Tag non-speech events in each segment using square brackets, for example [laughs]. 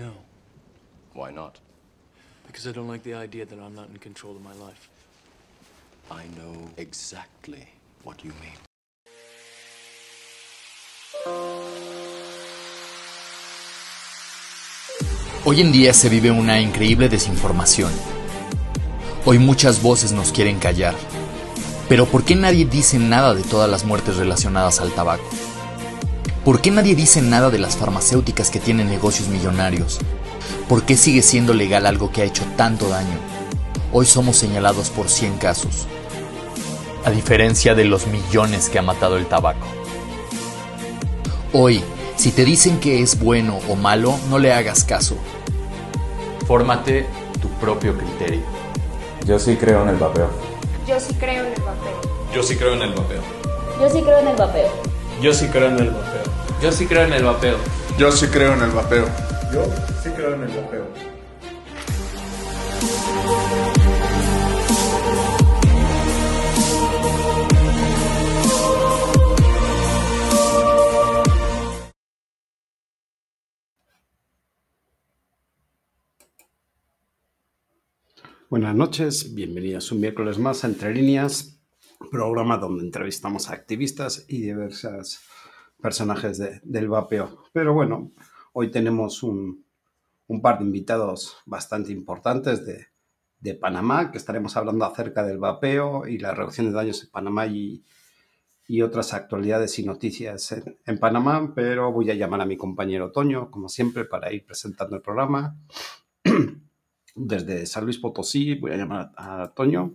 No. Why not? Because I don't like the idea that I'm not in control of my life. I know exactly what you mean. Hoy en día se vive una increíble desinformación. Hoy muchas voces nos quieren callar. Pero ¿por qué nadie dice nada de todas las muertes relacionadas al tabaco? ¿Por qué nadie dice nada de las farmacéuticas que tienen negocios millonarios? ¿Por qué sigue siendo legal algo que ha hecho tanto daño? Hoy somos señalados por 100 casos, a diferencia de los millones que ha matado el tabaco. Hoy, si te dicen que es bueno o malo, no le hagas caso. Fórmate tu propio criterio. Yo sí creo en el vapeo. Yo sí creo en el vapeo. Yo sí creo en el vapeo. Yo sí creo en el vapeo. Yo sí creo en el vapeo. Yo sí creo en el vapeo. Yo sí creo en el vapeo. Yo sí creo en el vapeo. Buenas noches, bienvenidos un miércoles más a Entre Líneas, programa donde entrevistamos a activistas y diversos personajes de- del vapeo. Pero bueno, hoy tenemos un, un par de invitados bastante importantes de, de Panamá, que estaremos hablando acerca del vapeo y la reducción de daños en Panamá y, y otras actualidades y noticias en, Panamá, pero voy a llamar a mi compañero Toño, como siempre, para ir presentando el programa. [clears throat] Desde San Luis Potosí voy a llamar a, a Toño.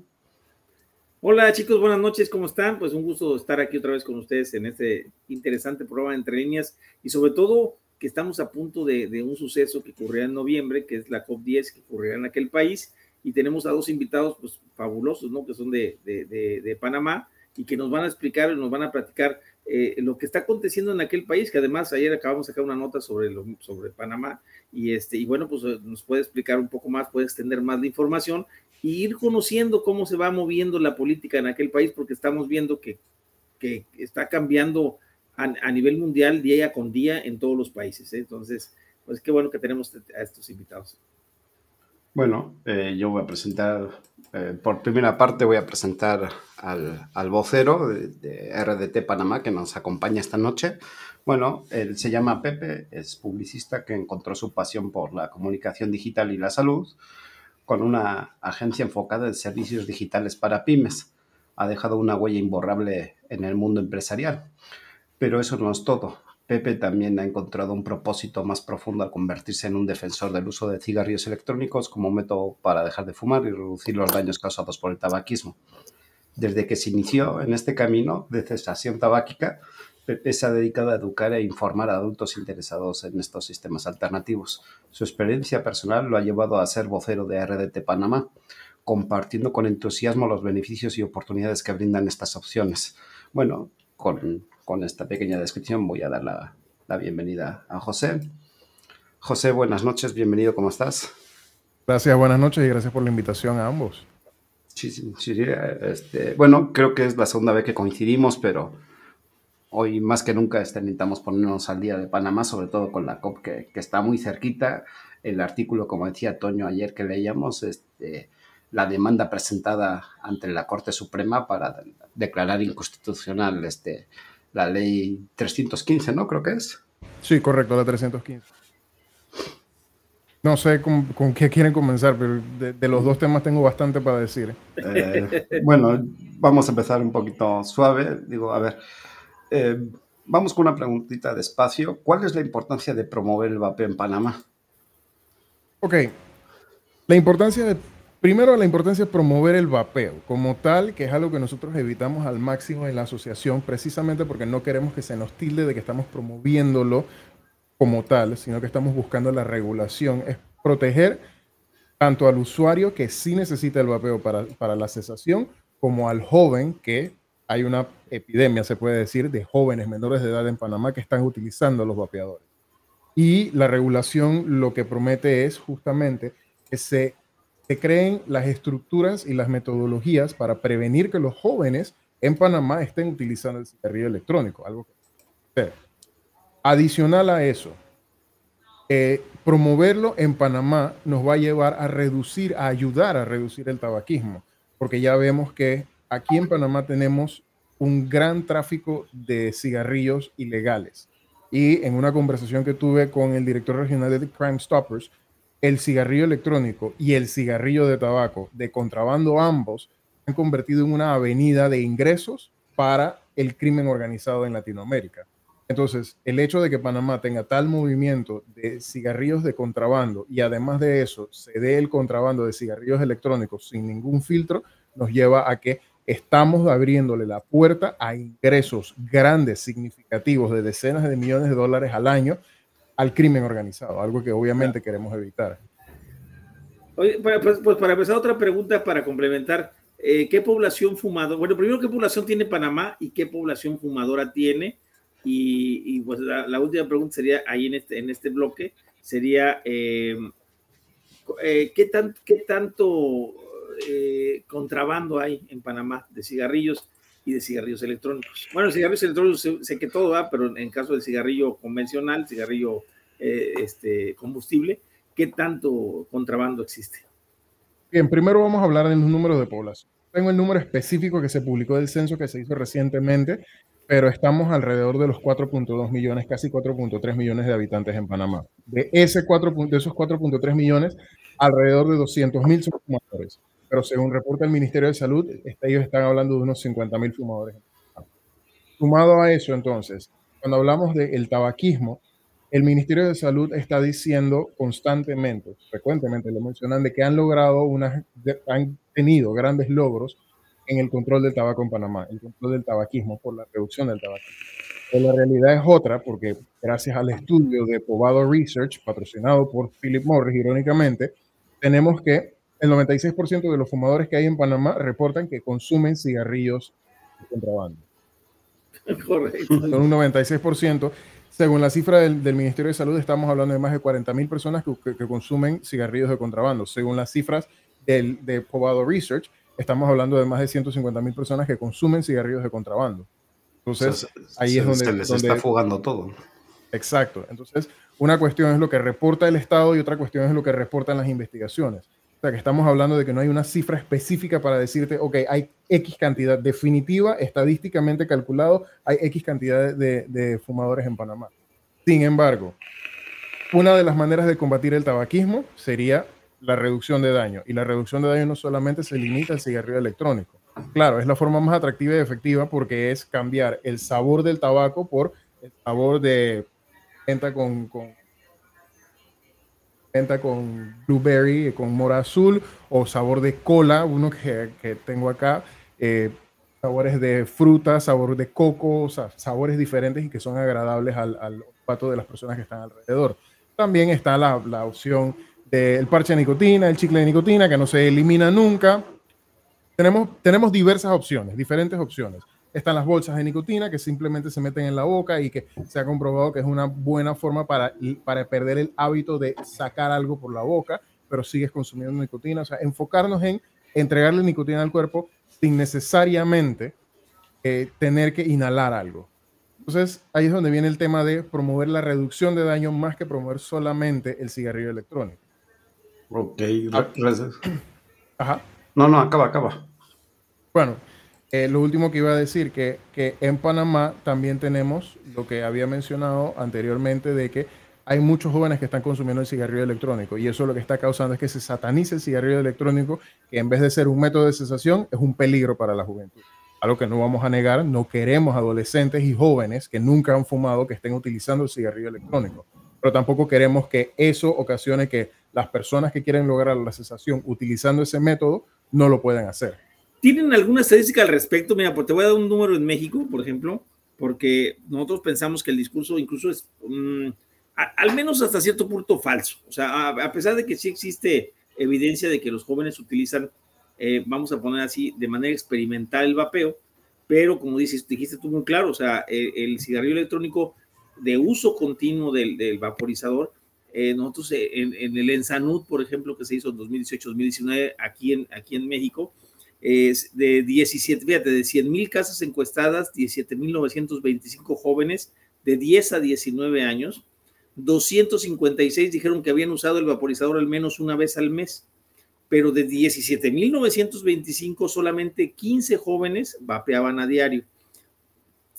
Hola chicos, buenas noches, ¿cómo están? Pues un gusto estar aquí otra vez con ustedes en este interesante programa de Entre Líneas y sobre todo que estamos a punto de, un suceso que ocurrirá en noviembre, que es la COP10 que ocurrirá en aquel país y tenemos a dos invitados pues fabulosos, ¿no? Que son de, Panamá y que nos van a explicar, nos van a platicar eh, lo que está aconteciendo en aquel país, que además ayer acabamos de sacar una nota sobre, sobre Panamá y, este, y bueno, pues nos puede explicar un poco más, puede extender más la información y ir conociendo cómo se va moviendo la política en aquel país, porque estamos viendo que, que está cambiando a, a, nivel mundial día con día en todos los países. ¿eh? Entonces, pues qué bueno que tenemos a estos invitados. Bueno, eh, yo voy a presentar, eh, por primera parte voy a presentar al, al vocero de, de, RDT Panamá que nos acompaña esta noche. Bueno, él se llama Pepe, es publicista que encontró su pasión por la comunicación digital y la salud con una agencia enfocada en servicios digitales para pymes. Ha dejado una huella imborrable en el mundo empresarial. Pero eso no es todo. Pepe también ha encontrado un propósito más profundo al convertirse en un defensor del uso de cigarrillos electrónicos como método para dejar de fumar y reducir los daños causados por el tabaquismo. Desde que se inició en este camino de cesación tabáquica, Pepe se ha dedicado a educar e informar a adultos interesados en estos sistemas alternativos. Su experiencia personal lo ha llevado a ser vocero de RDT Panamá, compartiendo con entusiasmo los beneficios y oportunidades que brindan estas opciones. Bueno, con, con esta pequeña descripción voy a dar la, la, bienvenida a José. José, buenas noches, bienvenido, ¿cómo estás? Gracias, buenas noches y gracias por la invitación a ambos. Sí, sí, sí este, bueno, creo que es la segunda vez que coincidimos, pero hoy más que nunca este, necesitamos ponernos al día de Panamá, sobre todo con la COP que, que, está muy cerquita. El artículo, como decía Toño ayer que leíamos, este, la demanda presentada ante la Corte Suprema para declarar inconstitucional este, la ley 315, ¿no? Creo que es. Sí, correcto, la 315. No sé con, con qué quieren comenzar, pero de, de, los dos temas tengo bastante para decir. Eh, bueno, vamos a empezar un poquito suave. Digo, a ver, eh, vamos con una preguntita despacio. ¿Cuál es la importancia de promover el vapeo en Panamá? Ok. La importancia de, primero la importancia de promover el vapeo como tal, que es algo que nosotros evitamos al máximo en la asociación, precisamente porque no queremos que se nos tilde de que estamos promoviéndolo como tal, sino que estamos buscando la regulación, es proteger tanto al usuario que sí necesita el vapeo para, para la cesación, como al joven que hay una epidemia, se puede decir, de jóvenes menores de edad en Panamá que están utilizando los vapeadores. Y la regulación lo que promete es justamente que se, se creen las estructuras y las metodologías para prevenir que los jóvenes en Panamá estén utilizando el cigarrillo electrónico, algo que Adicional a eso, eh, promoverlo en Panamá nos va a llevar a reducir, a ayudar a reducir el tabaquismo, porque ya vemos que aquí en Panamá tenemos un gran tráfico de cigarrillos ilegales. Y en una conversación que tuve con el director regional de Crime Stoppers, el cigarrillo electrónico y el cigarrillo de tabaco de contrabando ambos han convertido en una avenida de ingresos para el crimen organizado en Latinoamérica. Entonces, el hecho de que Panamá tenga tal movimiento de cigarrillos de contrabando y además de eso se dé el contrabando de cigarrillos electrónicos sin ningún filtro, nos lleva a que estamos abriéndole la puerta a ingresos grandes, significativos de decenas de millones de dólares al año al crimen organizado, algo que obviamente queremos evitar. Pues, pues, para empezar, otra pregunta para complementar. Eh, ¿Qué población fumadora? Bueno, primero, ¿qué población tiene Panamá y qué población fumadora tiene? Y, pues la, última pregunta sería ahí en este, en este bloque, sería, eh, eh, ¿qué, tan, ¿qué tanto contrabando hay en Panamá de cigarrillos y de cigarrillos electrónicos. Bueno, cigarrillos electrónicos sé, que todo va, pero en caso del cigarrillo convencional, cigarrillo eh, este, combustible, ¿qué tanto contrabando existe? Bien, primero vamos a hablar de los números de población. Tengo el número específico que se publicó del censo que se hizo recientemente, pero estamos alrededor de los 4.2 millones, casi 4.3 millones de habitantes en Panamá. De, ese 4, de esos 4.3 millones, alrededor de 200 mil son fumadores pero según reporta el Ministerio de Salud, este, ellos están hablando de unos 50 mil fumadores. Sumado a eso, entonces, cuando hablamos del tabaquismo, el Ministerio de Salud está diciendo constantemente, frecuentemente lo mencionan, de que han logrado unas, han tenido grandes logros en el control del tabaco en Panamá, el control del tabaquismo por la reducción del tabaquismo. Pero la realidad es otra, porque gracias al estudio de Povado Research, patrocinado por Philip Morris, irónicamente, tenemos que el 96% de los fumadores que hay en Panamá reportan que consumen cigarrillos de contrabando. [laughs] Correcto. Son un 96%. Según la cifra del, Ministerio de Salud, estamos hablando de más de 40 mil personas que, consumen cigarrillos de contrabando. Según las cifras del, de Povado Research, estamos hablando de más de 150 mil personas que consumen cigarrillos de contrabando. Entonces, ahí es donde... Se les está fugando todo. Exacto. Entonces, una cuestión es lo que reporta el Estado y otra cuestión es lo que reportan las investigaciones que estamos hablando de que no hay una cifra específica para decirte, ok, hay X cantidad definitiva, estadísticamente calculado, hay X cantidad de, fumadores en Panamá. Sin embargo, una de las maneras de combatir el tabaquismo sería la reducción de daño. Y la reducción de daño no solamente se limita al cigarrillo electrónico. Claro, es la forma más atractiva y efectiva porque es cambiar el sabor del tabaco por el sabor de venta con blueberry, con mora azul o sabor de cola, uno que, que tengo acá, eh, sabores de fruta, sabor de coco, sabores diferentes y que son agradables al, al de las personas que están alrededor. También está la, la opción del parche de nicotina, el chicle de nicotina, que no se elimina nunca. Tenemos, tenemos diversas opciones, diferentes opciones. Están las bolsas de nicotina que simplemente se meten en la boca y que se ha comprobado que es una buena forma para, para perder el hábito de sacar algo por la boca, pero sigues consumiendo nicotina. O sea, enfocarnos en entregarle nicotina al cuerpo sin necesariamente eh, tener que inhalar algo. Entonces, ahí es donde viene el tema de promover la reducción de daño más que promover solamente el cigarrillo electrónico. Ok, Ajá. No, no, acaba, acaba. Bueno, eh, lo último que iba a decir, que, que en Panamá también tenemos lo que había mencionado anteriormente de que hay muchos jóvenes que están consumiendo el cigarrillo electrónico y eso lo que está causando es que se satanice el cigarrillo electrónico, que en vez de ser un método de cesación es un peligro para la juventud. Algo que no vamos a negar, no queremos adolescentes y jóvenes que nunca han fumado que estén utilizando el cigarrillo electrónico, pero tampoco queremos que eso ocasione que las personas que quieren lograr la cesación utilizando ese método no lo puedan hacer. ¿Tienen alguna estadística al respecto? Mira, pues te voy a dar un número en México, por ejemplo, porque nosotros pensamos que el discurso incluso es mm, al menos hasta cierto punto falso. O sea, a, pesar de que sí existe evidencia de que los jóvenes utilizan, eh, vamos a poner así, de manera experimental el vapeo, pero como dices, dijiste tú muy claro, o sea, el, cigarrillo electrónico de uso continuo del, vaporizador, eh, nosotros eh, en, el Ensanud, por ejemplo, que se hizo en 2018-2019 aquí en, aquí en México, es de 17, fíjate, de 100 mil casas encuestadas, 17 mil 925 jóvenes de 10 a 19 años, 256 dijeron que habían usado el vaporizador al menos una vez al mes, pero de 17.925 solamente 15 jóvenes vapeaban a diario.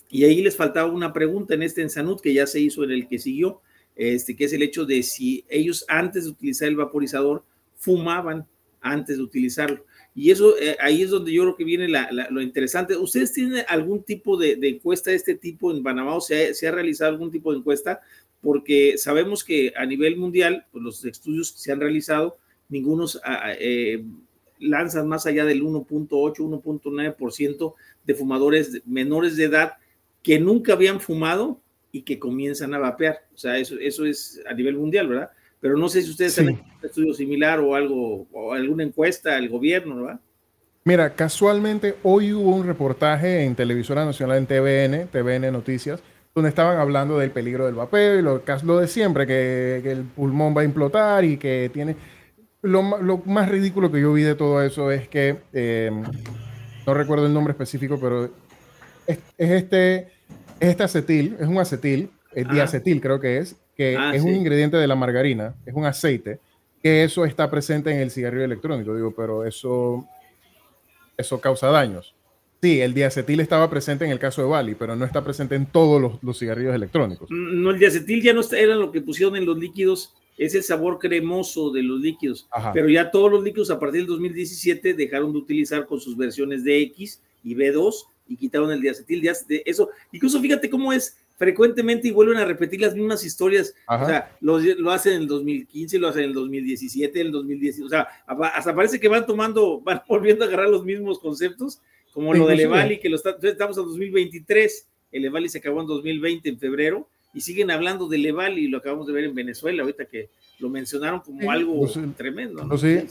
Y ahí les faltaba una pregunta en este en Sanud que ya se hizo en el que siguió, este, que es el hecho de si ellos antes de utilizar el vaporizador fumaban antes de utilizarlo. Y eso eh, ahí es donde yo creo que viene lo interesante. ¿Ustedes tienen algún tipo de, encuesta de este tipo en Panamá o se ha, realizado algún tipo de encuesta? Porque sabemos que a nivel mundial, pues los estudios que se han realizado, ningunos ah, ah, eh, lanzan más allá del 1.8, 1.9% de fumadores menores de edad que nunca habían fumado y que comienzan a vapear. O sea, eso, eso es a nivel mundial, ¿verdad? Pero no sé si ustedes han hecho un estudio similar o algo, o alguna encuesta al gobierno, ¿verdad? Mira, casualmente hoy hubo un reportaje en Televisora Nacional, en TVN, TVN Noticias, donde estaban hablando del peligro del vapeo y lo, lo de siempre, que, el pulmón va a implotar y que tiene... Lo, más ridículo que yo vi de todo eso es que, eh, no recuerdo el nombre específico, pero es, este, es este acetil, es un acetil, el diacetil creo que es, que ah, es un ingrediente de la margarina, es un aceite, que eso está presente en el cigarrillo electrónico. Digo, pero eso, eso causa daños. Sí, el diacetil estaba presente en el caso de Bali, pero no está presente en todos los, cigarrillos electrónicos. Mm, no, el diacetil ya no era lo que pusieron en los líquidos, es el sabor cremoso de los líquidos. Pero ya todos los líquidos a partir del 2017 dejaron de utilizar con sus versiones de X y B2 y quitaron el diacetil. De eso, incluso fíjate cómo es frecuentemente y vuelven a repetir las mismas historias. O sea, lo, lo, hacen en el 2015, lo hacen en el 2017, en el 2010. O sea, hasta parece que van tomando, van [laughs] volviendo a agarrar los mismos conceptos, como lo del Evali, que lo estamos en 2023. El Evali se acabó en 2020, en febrero, y siguen hablando del Evali, y lo acabamos de ver en Venezuela, ahorita que lo mencionaron como algo tremendo. Lo, siguen,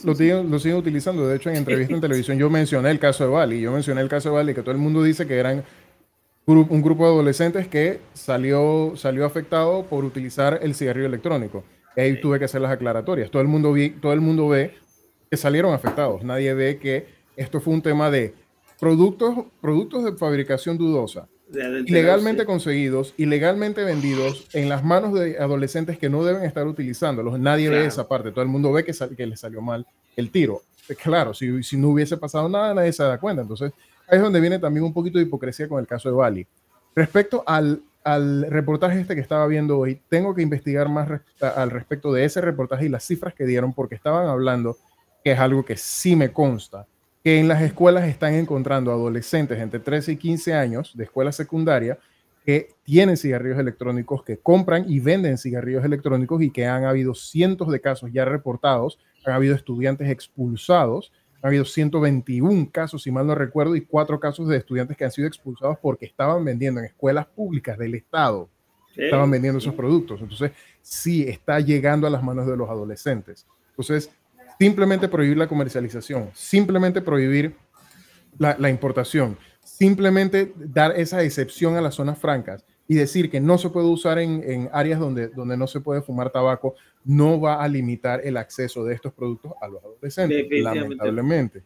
lo, siguen, utilizando. De hecho, en entrevista en [laughs] televisión yo mencioné el caso de Bali. Yo mencioné el caso de Bali, que todo el mundo dice que eran un grupo de adolescentes que salió, salió afectado por utilizar el cigarrillo electrónico. Y ahí tuve que hacer las aclaratorias. Todo el, mundo vi, todo el mundo ve que salieron afectados. Nadie ve que esto fue un tema de productos, productos de fabricación dudosa, ilegalmente conseguidos, ilegalmente vendidos en las manos de adolescentes que no deben estar utilizándolos. Nadie ve esa parte. Todo el mundo ve que, que le salió mal el tiro. Claro, si, si no hubiese pasado nada, nadie se da cuenta. Entonces, es donde viene también un poquito de hipocresía con el caso de Bali. Respecto al, al reportaje este que estaba viendo hoy, tengo que investigar más al respecto de ese reportaje y las cifras que dieron, porque estaban hablando, que es algo que sí me consta, que en las escuelas están encontrando adolescentes entre 13 y 15 años de escuela secundaria que tienen cigarrillos electrónicos, que compran y venden cigarrillos electrónicos y que han habido cientos de casos ya reportados, han habido estudiantes expulsados ha habido 121 casos, si mal no recuerdo, y cuatro casos de estudiantes que han sido expulsados porque estaban vendiendo en escuelas públicas del Estado, estaban vendiendo esos productos. Entonces, sí está llegando a las manos de los adolescentes. Entonces, simplemente prohibir la comercialización, simplemente prohibir la, la importación, simplemente dar esa excepción a las zonas francas y decir que no se puede usar en, en, áreas donde, donde no se puede fumar tabaco no va a limitar el acceso de estos productos a los adolescentes, lamentablemente.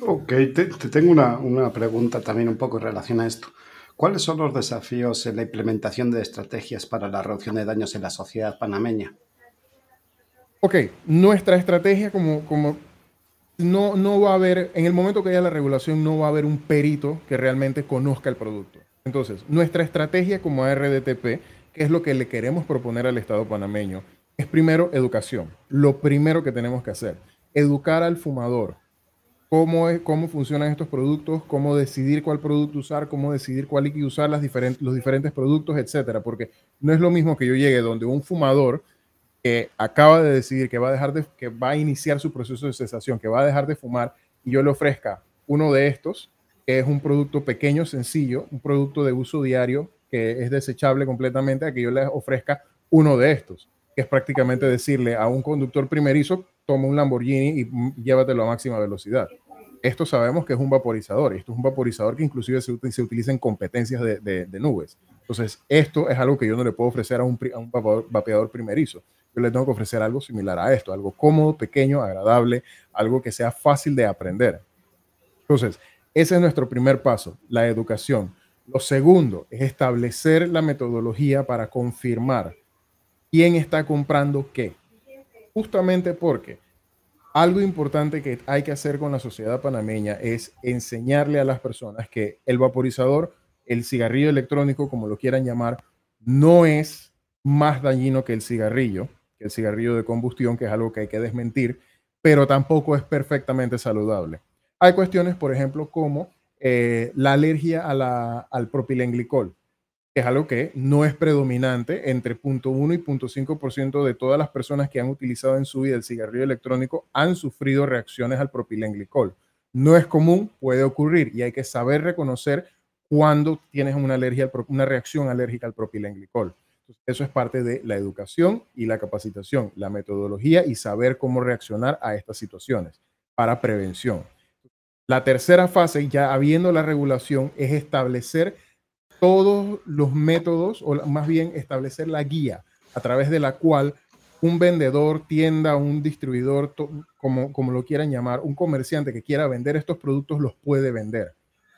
Ok, te, tengo una, una, pregunta también un poco en relación a esto. ¿Cuáles son los desafíos en la implementación de estrategias para la reducción de daños en la sociedad panameña? Ok, nuestra estrategia como, como no, no va a haber, en el momento que haya la regulación, no va a haber un perito que realmente conozca el producto. Entonces, nuestra estrategia como RDTP, que es lo que le queremos proponer al Estado panameño, es primero educación. Lo primero que tenemos que hacer, educar al fumador. Cómo, es, cómo funcionan estos productos, cómo decidir cuál producto usar, cómo decidir cuál usar, los diferentes productos, etcétera. Porque no es lo mismo que yo llegue donde un fumador que acaba de decidir que va a dejar de, que va a iniciar su proceso de cesación, que va a dejar de fumar, y yo le ofrezca uno de estos, que es un producto pequeño, sencillo, un producto de uso diario que es desechable completamente, a que yo le ofrezca uno de estos, que es prácticamente decirle a un conductor primerizo, toma un Lamborghini y llévatelo a máxima velocidad. Esto sabemos que es un vaporizador, esto es un vaporizador que inclusive se, utiliza en competencias de, nubes. Entonces, esto es algo que yo no le puedo ofrecer a un, a un vapeador primerizo. Yo le tengo que ofrecer algo similar a esto, algo cómodo, pequeño, agradable, algo que sea fácil de aprender. Entonces, ese es nuestro primer paso, la educación. Lo segundo es establecer la metodología para confirmar quién está comprando qué. Justamente porque algo importante que hay que hacer con la sociedad panameña es enseñarle a las personas que el vaporizador, el cigarrillo electrónico, como lo quieran llamar, no es más dañino que el cigarrillo, que el cigarrillo de combustión, que es algo que hay que desmentir, pero tampoco es perfectamente saludable. Hay cuestiones, por ejemplo, como eh, la alergia al propilenglicol, que es algo que no es predominante entre 0.1 y 0.5% de todas las personas que han utilizado en su vida el cigarrillo electrónico han sufrido reacciones al propilenglicol. No es común, puede ocurrir y hay que saber reconocer cuando tienes una alergia, una reacción alérgica al propilenglicol. eso es parte de la educación y la capacitación, la metodología y saber cómo reaccionar a estas situaciones para prevención. La tercera fase, ya habiendo la regulación, es establecer todos los métodos, o más bien establecer la guía a través de la cual un vendedor, tienda, un distribuidor, como, como lo quieran llamar, un comerciante que quiera vender estos productos, los puede vender.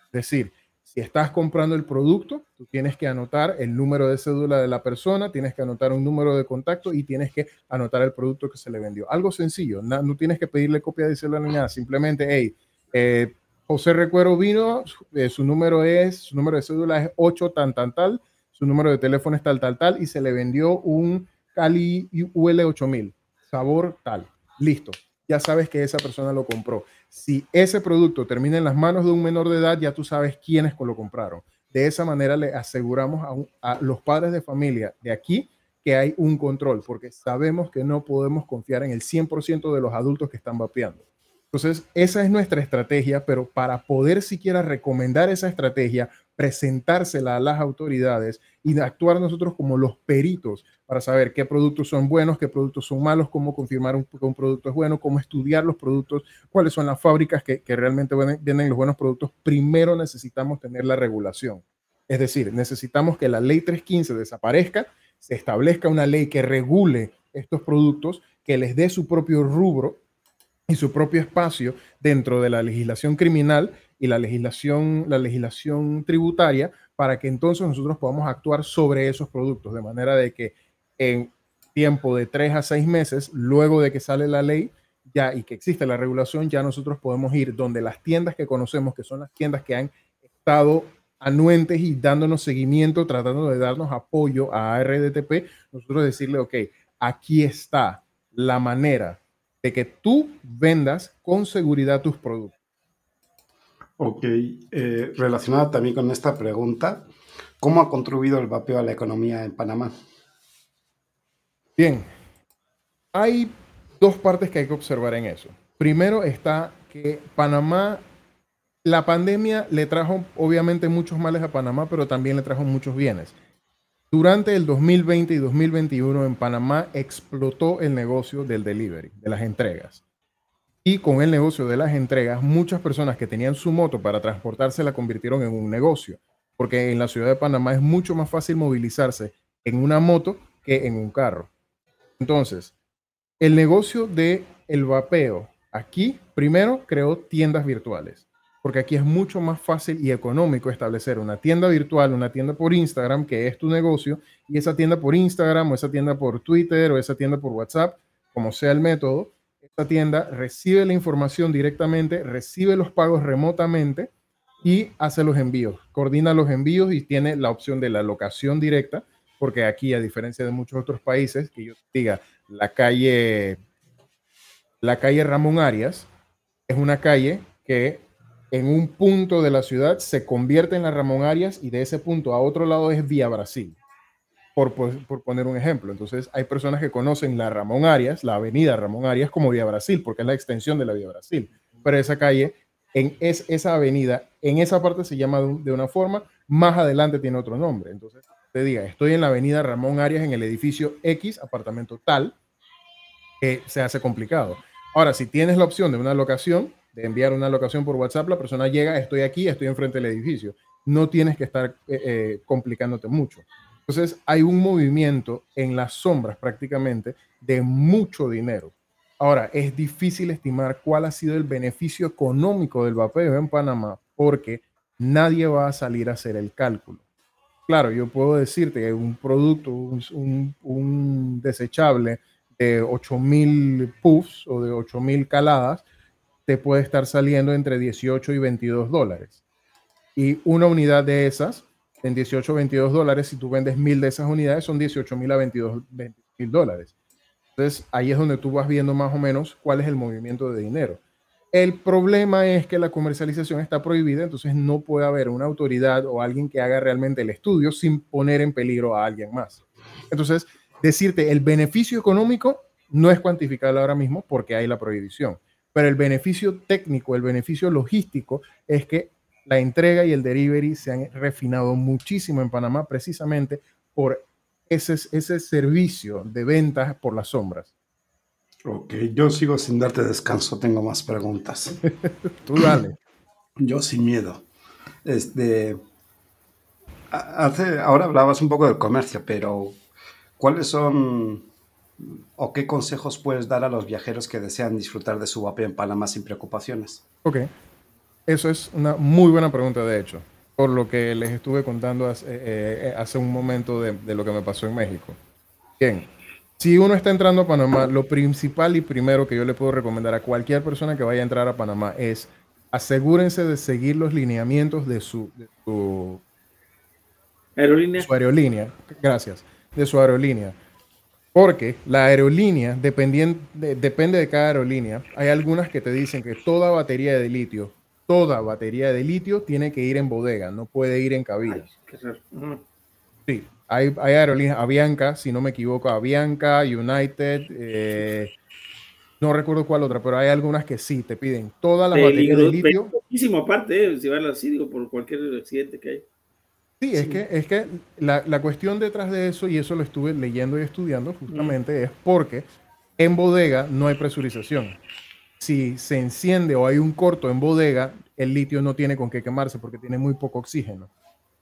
Es decir, si estás comprando el producto, tú tienes que anotar el número de cédula de la persona, tienes que anotar un número de contacto y tienes que anotar el producto que se le vendió. Algo sencillo, no, no tienes que pedirle copia de cédula ni nada, simplemente, hey, eh, José Recuero vino, eh, su número es, su número de cédula es 8 tan tan tal, su número de teléfono es tal tal tal y se le vendió un Cali UL8000, sabor tal. Listo. Ya sabes que esa persona lo compró. Si ese producto termina en las manos de un menor de edad, ya tú sabes quiénes lo compraron. De esa manera le aseguramos a, a los padres de familia de aquí que hay un control, porque sabemos que no podemos confiar en el 100% de los adultos que están vapeando. Entonces, esa es nuestra estrategia, pero para poder siquiera recomendar esa estrategia, presentársela a las autoridades y actuar nosotros como los peritos para saber qué productos son buenos, qué productos son malos, cómo confirmar un, que un producto es bueno, cómo estudiar los productos, cuáles son las fábricas que, que realmente venden los buenos productos. Primero necesitamos tener la regulación. Es decir, necesitamos que la ley 315 desaparezca, se establezca una ley que regule estos productos, que les dé su propio rubro y su propio espacio dentro de la legislación criminal y la legislación, la legislación tributaria para que entonces nosotros podamos actuar sobre esos productos, de manera de que en tiempo de tres a seis meses, luego de que sale la ley ya y que existe la regulación, ya nosotros podemos ir donde las tiendas que conocemos, que son las tiendas que han estado anuentes y dándonos seguimiento, tratando de darnos apoyo a RDTP, nosotros decirle, ok, aquí está la manera de que tú vendas con seguridad tus productos. Ok, eh, relacionada también con esta pregunta, ¿cómo ha contribuido el vapeo a la economía en Panamá? Bien, hay dos partes que hay que observar en eso. Primero está que Panamá, la pandemia le trajo obviamente muchos males a Panamá, pero también le trajo muchos bienes. Durante el 2020 y 2021 en Panamá explotó el negocio del delivery, de las entregas. Y con el negocio de las entregas, muchas personas que tenían su moto para transportarse la convirtieron en un negocio, porque en la ciudad de Panamá es mucho más fácil movilizarse en una moto que en un carro. Entonces, el negocio de el vapeo aquí primero creó tiendas virtuales porque aquí es mucho más fácil y económico establecer una tienda virtual, una tienda por Instagram, que es tu negocio, y esa tienda por Instagram o esa tienda por Twitter o esa tienda por WhatsApp, como sea el método, esta tienda recibe la información directamente, recibe los pagos remotamente y hace los envíos, coordina los envíos y tiene la opción de la locación directa, porque aquí, a diferencia de muchos otros países, que yo diga, la calle, la calle Ramón Arias es una calle que en un punto de la ciudad se convierte en la Ramón Arias y de ese punto a otro lado es Vía Brasil, por, poner un ejemplo. Entonces hay personas que conocen la Ramón Arias, la avenida Ramón Arias como Vía Brasil, porque es la extensión de la Vía Brasil. Pero esa calle, en es, esa avenida, en esa parte se llama de, una forma, más adelante tiene otro nombre. Entonces te diga, estoy en la avenida Ramón Arias en el edificio X, apartamento tal, que se hace complicado. Ahora, si tienes la opción de una locación, de enviar una locación por WhatsApp, la persona llega, estoy aquí, estoy enfrente del edificio. No tienes que estar eh, eh, complicándote mucho. Entonces hay un movimiento en las sombras prácticamente de mucho dinero. Ahora, es difícil estimar cuál ha sido el beneficio económico del vapeo en Panamá porque nadie va a salir a hacer el cálculo. claro, yo puedo decirte que un producto, un, un desechable de 8000 puffs o de 8000 caladas, te puede estar saliendo entre 18 y 22 dólares. Y una unidad de esas, en 18 o 22 dólares, si tú vendes mil de esas unidades, son 18 mil a 22 mil dólares. Entonces, ahí es donde tú vas viendo más o menos cuál es el movimiento de dinero. El problema es que la comercialización está prohibida, entonces no puede haber una autoridad o alguien que haga realmente el estudio sin poner en peligro a alguien más. Entonces, decirte el beneficio económico no es cuantificable ahora mismo porque hay la prohibición, pero el beneficio técnico, el beneficio logístico es que la entrega y el delivery se han refinado muchísimo en Panamá precisamente por ese, ese servicio de ventas por las sombras. Ok, yo sigo sin darte descanso, tengo más preguntas. [laughs] Tú dale. Yo sin miedo. Este, hace, ahora hablabas un poco del comercio, pero ¿cuáles son o qué consejos puedes dar a los viajeros que desean disfrutar de su vapeo en Panamá sin preocupaciones? Ok, eso es una muy buena pregunta, de hecho, por lo que les estuve contando hace, eh, eh, un momento de, de lo que me pasó en México. Bien, si uno está entrando a Panamá, lo principal y primero que yo le puedo recomendar a cualquier persona que vaya a entrar a Panamá es asegúrense de seguir los lineamientos de su, aerolínea. Su aerolínea. Gracias. De su aerolínea. Porque la aerolínea, depende de cada aerolínea, hay algunas que te dicen que toda batería de litio, toda batería de litio tiene que ir en bodega, no puede ir en cabina. Sí, hay, aerolíneas, Avianca, si no me equivoco, Avianca, United, eh, no recuerdo cuál otra, pero hay algunas que sí te piden todas las baterías de litio. Muchísimo aparte, eh, si así, digo, por cualquier accidente que hay. Sí, es que, es que la, la, cuestión detrás de eso, y eso lo estuve leyendo y estudiando justamente, es porque en bodega no hay presurización. Si se enciende o hay un corto en bodega, el litio no tiene con qué quemarse porque tiene muy poco oxígeno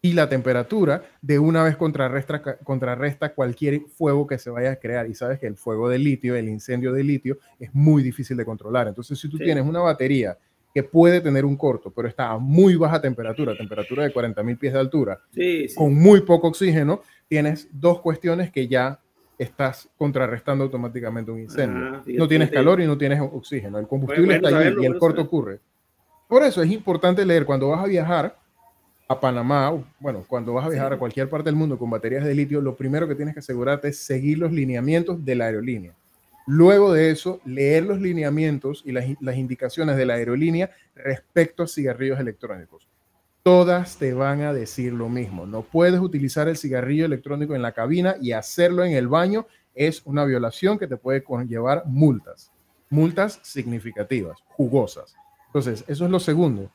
y la temperatura de una vez contrarresta, contrarresta cualquier fuego que se vaya a crear. Y sabes que el fuego de litio, el incendio de litio, es muy difícil de controlar. Entonces, si tú tienes una batería que puede tener un corto, pero está a muy baja temperatura, temperatura de 40.000 pies de altura, con muy poco oxígeno, tienes dos cuestiones que ya estás contrarrestando automáticamente un incendio. Ah, no tienes calor y no tienes oxígeno. El combustible está ahí y el corto ocurre. Por eso es importante leer cuando vas a viajar a Panamá, bueno, cuando vas a viajar a cualquier parte del mundo con baterías de litio, lo primero que tienes que asegurarte es seguir los lineamientos de la aerolínea. Luego de eso, leer los lineamientos y las, indicaciones de la aerolínea respecto a cigarrillos electrónicos. Todas te van a decir lo mismo. No puedes utilizar el cigarrillo electrónico en la cabina y hacerlo en el baño es una violación que te puede conllevar multas. Multas significativas, jugosas. Entonces, eso es lo segundo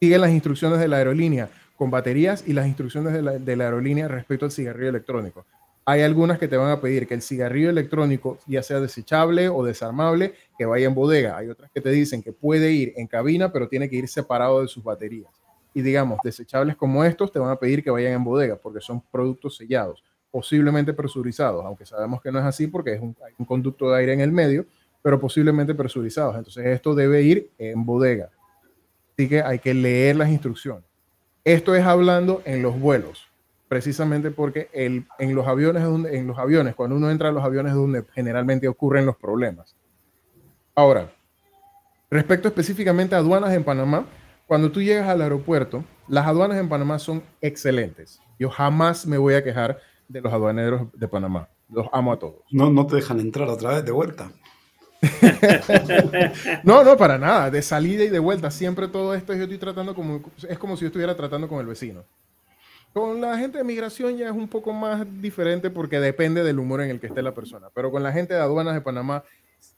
sigue las instrucciones de la aerolínea con baterías y las instrucciones de la, aerolínea respecto al cigarrillo electrónico. Hay algunas que te van a pedir que el cigarrillo electrónico, ya sea desechable o desarmable, que vaya en bodega. Hay otras que te dicen que puede ir en cabina, pero tiene que ir separado de sus baterías. Y digamos, desechables como estos te van a pedir que vayan en bodega porque son productos sellados, posiblemente presurizados, aunque sabemos que no es así porque es un, hay un conducto de aire en el medio, pero posiblemente presurizados. Entonces esto debe ir en bodega. Así que hay que leer las instrucciones. Esto es hablando en los vuelos, precisamente porque el, en, los aviones donde, en los aviones, cuando uno entra a los aviones es donde generalmente ocurren los problemas. Ahora, respecto específicamente a aduanas en Panamá, cuando tú llegas al aeropuerto, las aduanas en Panamá son excelentes. Yo jamás me voy a quejar de los aduaneros de Panamá. Los amo a todos. No, no te dejan entrar otra vez de vuelta. [laughs] no, no, para nada. De salida y de vuelta. Siempre todo esto yo estoy tratando como. Es como si yo estuviera tratando con el vecino. Con la gente de migración ya es un poco más diferente porque depende del humor en el que esté la persona. Pero con la gente de aduanas de Panamá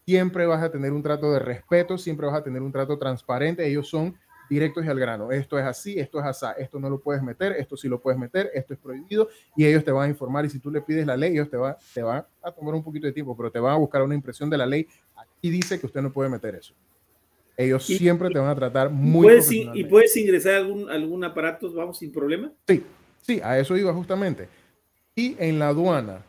siempre vas a tener un trato de respeto, siempre vas a tener un trato transparente. Ellos son directos y al grano. Esto es así, esto es así, esto no lo puedes meter, esto sí lo puedes meter, esto es prohibido y ellos te van a informar y si tú le pides la ley, ellos te van te va a tomar un poquito de tiempo, pero te van a buscar una impresión de la ley. Aquí dice que usted no puede meter eso. Ellos siempre te van a tratar muy ¿puedes ¿Y puedes ingresar algún, algún aparato, vamos, sin problema? Sí, sí, a eso iba justamente. Y en la aduana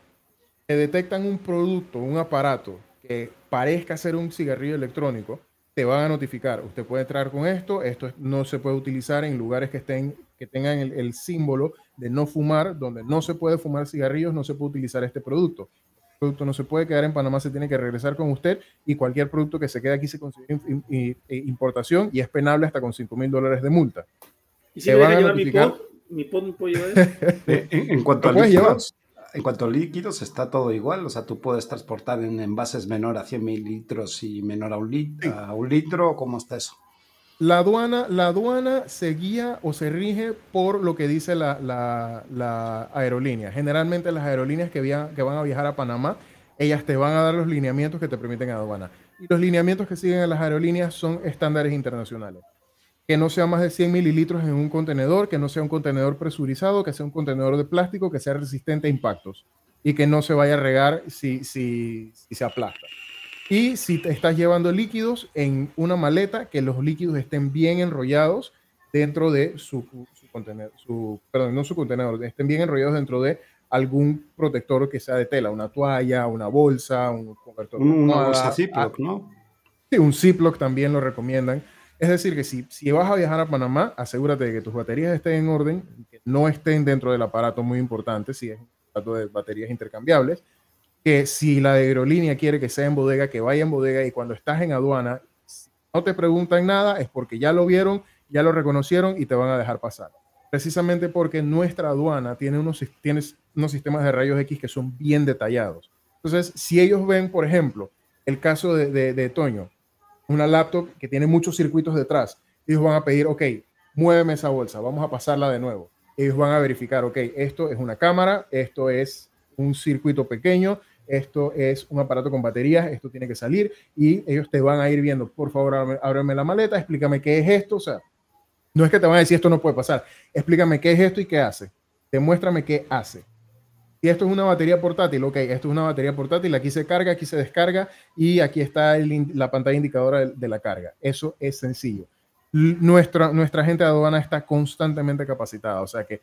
te detectan un producto, un aparato que parezca ser un cigarrillo electrónico, te van a notificar. Usted puede entrar con esto, esto no se puede utilizar en lugares que estén que tengan el, símbolo de no fumar, donde no se puede fumar cigarrillos, no se puede utilizar este producto. El producto no se puede quedar en Panamá, se tiene que regresar con usted y cualquier producto que se quede aquí se considera importación y es penable hasta con 5 mil dólares de multa. ¿Y si van a notificar? mi pod, mi pod [laughs] en, cuanto a líquidos, en cuanto a líquidos, está todo igual. O sea, tú puedes transportar en envases menor a 100 mililitros y menor a un, litro, a un litro. ¿Cómo está eso? La aduana, la aduana se guía o se rige por lo que dice la, la, aerolínea. Generalmente las aerolíneas que, que van a viajar a Panamá, ellas te van a dar los lineamientos que te permiten aduana. Y los lineamientos que siguen en las aerolíneas son estándares internacionales que no sea más de 100 mililitros en un contenedor, que no sea un contenedor presurizado, que sea un contenedor de plástico, que sea resistente a impactos y que no se vaya a regar si, si, si se aplasta. Y si te estás llevando líquidos en una maleta, que los líquidos estén bien enrollados dentro de su, contenedor, su, perdón, no su contenedor, estén bien enrollados dentro de algún protector que sea de tela, una toalla, una bolsa, un cobertor. Una bolsa Ziploc, ¿no? Sí, un Ziploc también lo recomiendan es decir, que si, si vas a viajar a Panamá, asegúrate de que tus baterías estén en orden, no estén dentro del aparato muy importante, si es un aparato de baterías intercambiables, que si la aerolínea quiere que sea en bodega, que vaya en bodega y cuando estás en aduana, no te preguntan nada, es porque ya lo vieron, ya lo reconocieron y te van a dejar pasar. Precisamente porque nuestra aduana tiene unos, tiene unos sistemas de rayos X que son bien detallados. Entonces, si ellos ven, por ejemplo, el caso de, de, de Toño, una laptop que tiene muchos circuitos detrás. Ellos van a pedir, ok, muéveme esa bolsa, vamos a pasarla de nuevo. Ellos van a verificar, ok, esto es una cámara, esto es un circuito pequeño, esto es un aparato con baterías, esto tiene que salir y ellos te van a ir viendo, por favor, ábreme la maleta, explícame qué es esto, o sea, no es que te van a decir esto no puede pasar, explícame qué es esto y qué hace, demuéstrame qué hace. Y esto es una batería portátil, ok, esto es una batería portátil, aquí se carga, aquí se descarga y aquí está la pantalla indicadora de, la carga. Eso es sencillo. Nuestra, nuestra gente de aduana está constantemente capacitada, o sea que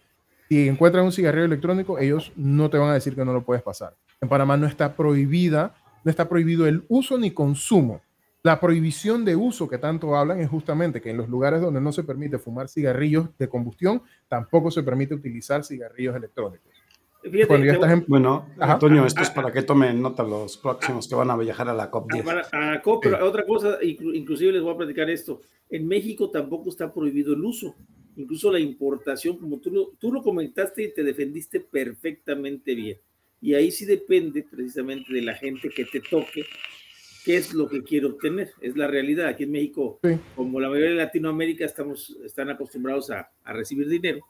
si encuentran un cigarrillo electrónico, ellos no te van a decir que no lo puedes pasar. En Panamá no está prohibida, no está prohibido el uso ni consumo. La prohibición de uso que tanto hablan es justamente que en los lugares donde no se permite fumar cigarrillos de combustión, tampoco se permite utilizar cigarrillos electrónicos. Bueno, Antonio, esto es para que tomen nota los próximos que van a viajar a la COP10. A, COP, pero otra cosa, inclusive les voy a platicar esto. En México tampoco está prohibido el uso, incluso la importación, como tú lo, tú lo comentaste y te defendiste perfectamente bien. Y ahí sí depende precisamente de la gente que te toque qué es lo que quiere obtener. Es la realidad. Aquí en México, como la mayoría de Latinoamérica, estamos, están acostumbrados a, a recibir dinero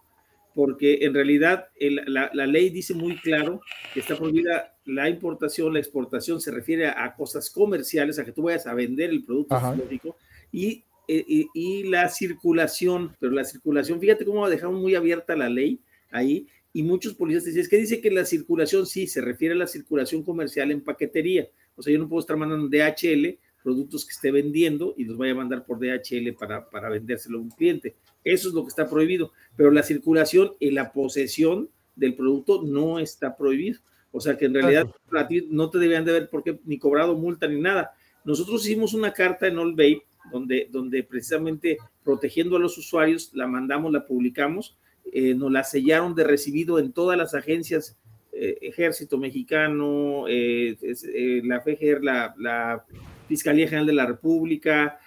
porque en realidad la, ley dice muy claro que está prohibida la importación, la exportación, se refiere a, cosas comerciales, a que tú vayas a vender el producto tecnológico y, y, la circulación, pero la circulación, fíjate cómo dejado muy abierta la ley ahí y muchos policías dicen, es que dice que la circulación sí, se refiere a la circulación comercial en paquetería, o sea, yo no puedo estar mandando DHL productos que esté vendiendo y los vaya a mandar por DHL para, para vendérselo a un cliente. Eso es lo que está prohibido, pero la circulación y la posesión del producto no está prohibido. O sea que en realidad a ti no te debían de ver porque ni cobrado multa ni nada. Nosotros hicimos una carta en All Bay donde, donde precisamente protegiendo a los usuarios la mandamos, la publicamos, eh, nos la sellaron de recibido en todas las agencias, eh, Ejército Mexicano, eh, la la, la, Fiscalía General de la República,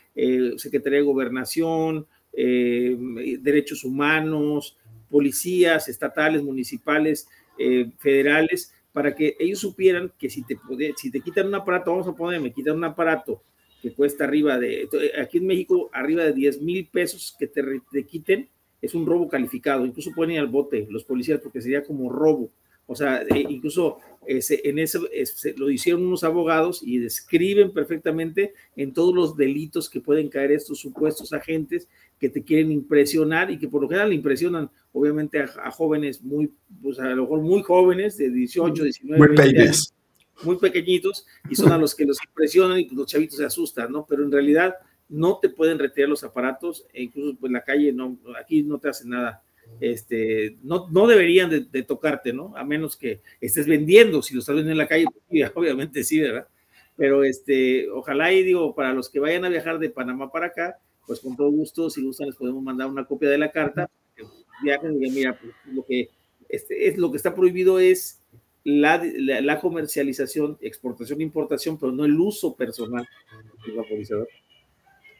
Secretaría de Gobernación, eh, derechos humanos, policías estatales, municipales, eh, federales, para que ellos supieran que si te, si te quitan un aparato, vamos a poner, me quitan un aparato que cuesta arriba de, aquí en México, arriba de 10 mil pesos que te, te, quiten, es un robo calificado, incluso ir al bote los policías porque sería como robo. O sea, eh, incluso ese, en ese lo hicieron unos abogados y describen perfectamente en todos los delitos que pueden caer estos supuestos agentes que te quieren impresionar y que por lo general impresionan obviamente a, jóvenes muy, pues a lo mejor muy jóvenes, de 18, 19, muy 20 años, muy pequeñitos, y son a los que los impresionan y los chavitos se asustan, ¿no? Pero en realidad no te pueden retirar los aparatos, e incluso pues, la calle, no, aquí no te hacen nada. Este, no, no deberían de, tocarte, ¿no? A menos que estés vendiendo, si lo estás vendiendo en la calle, pues, [laughs] obviamente sí, ¿verdad? Pero este, ojalá y digo, para los que vayan a viajar de Panamá para acá, pues con todo gusto, si gustan, les podemos mandar una copia de la carta. Viajen y mira, pues, lo que este, es, lo que está prohibido es la, la, comercialización, exportación, importación, pero no el uso personal del vaporizador.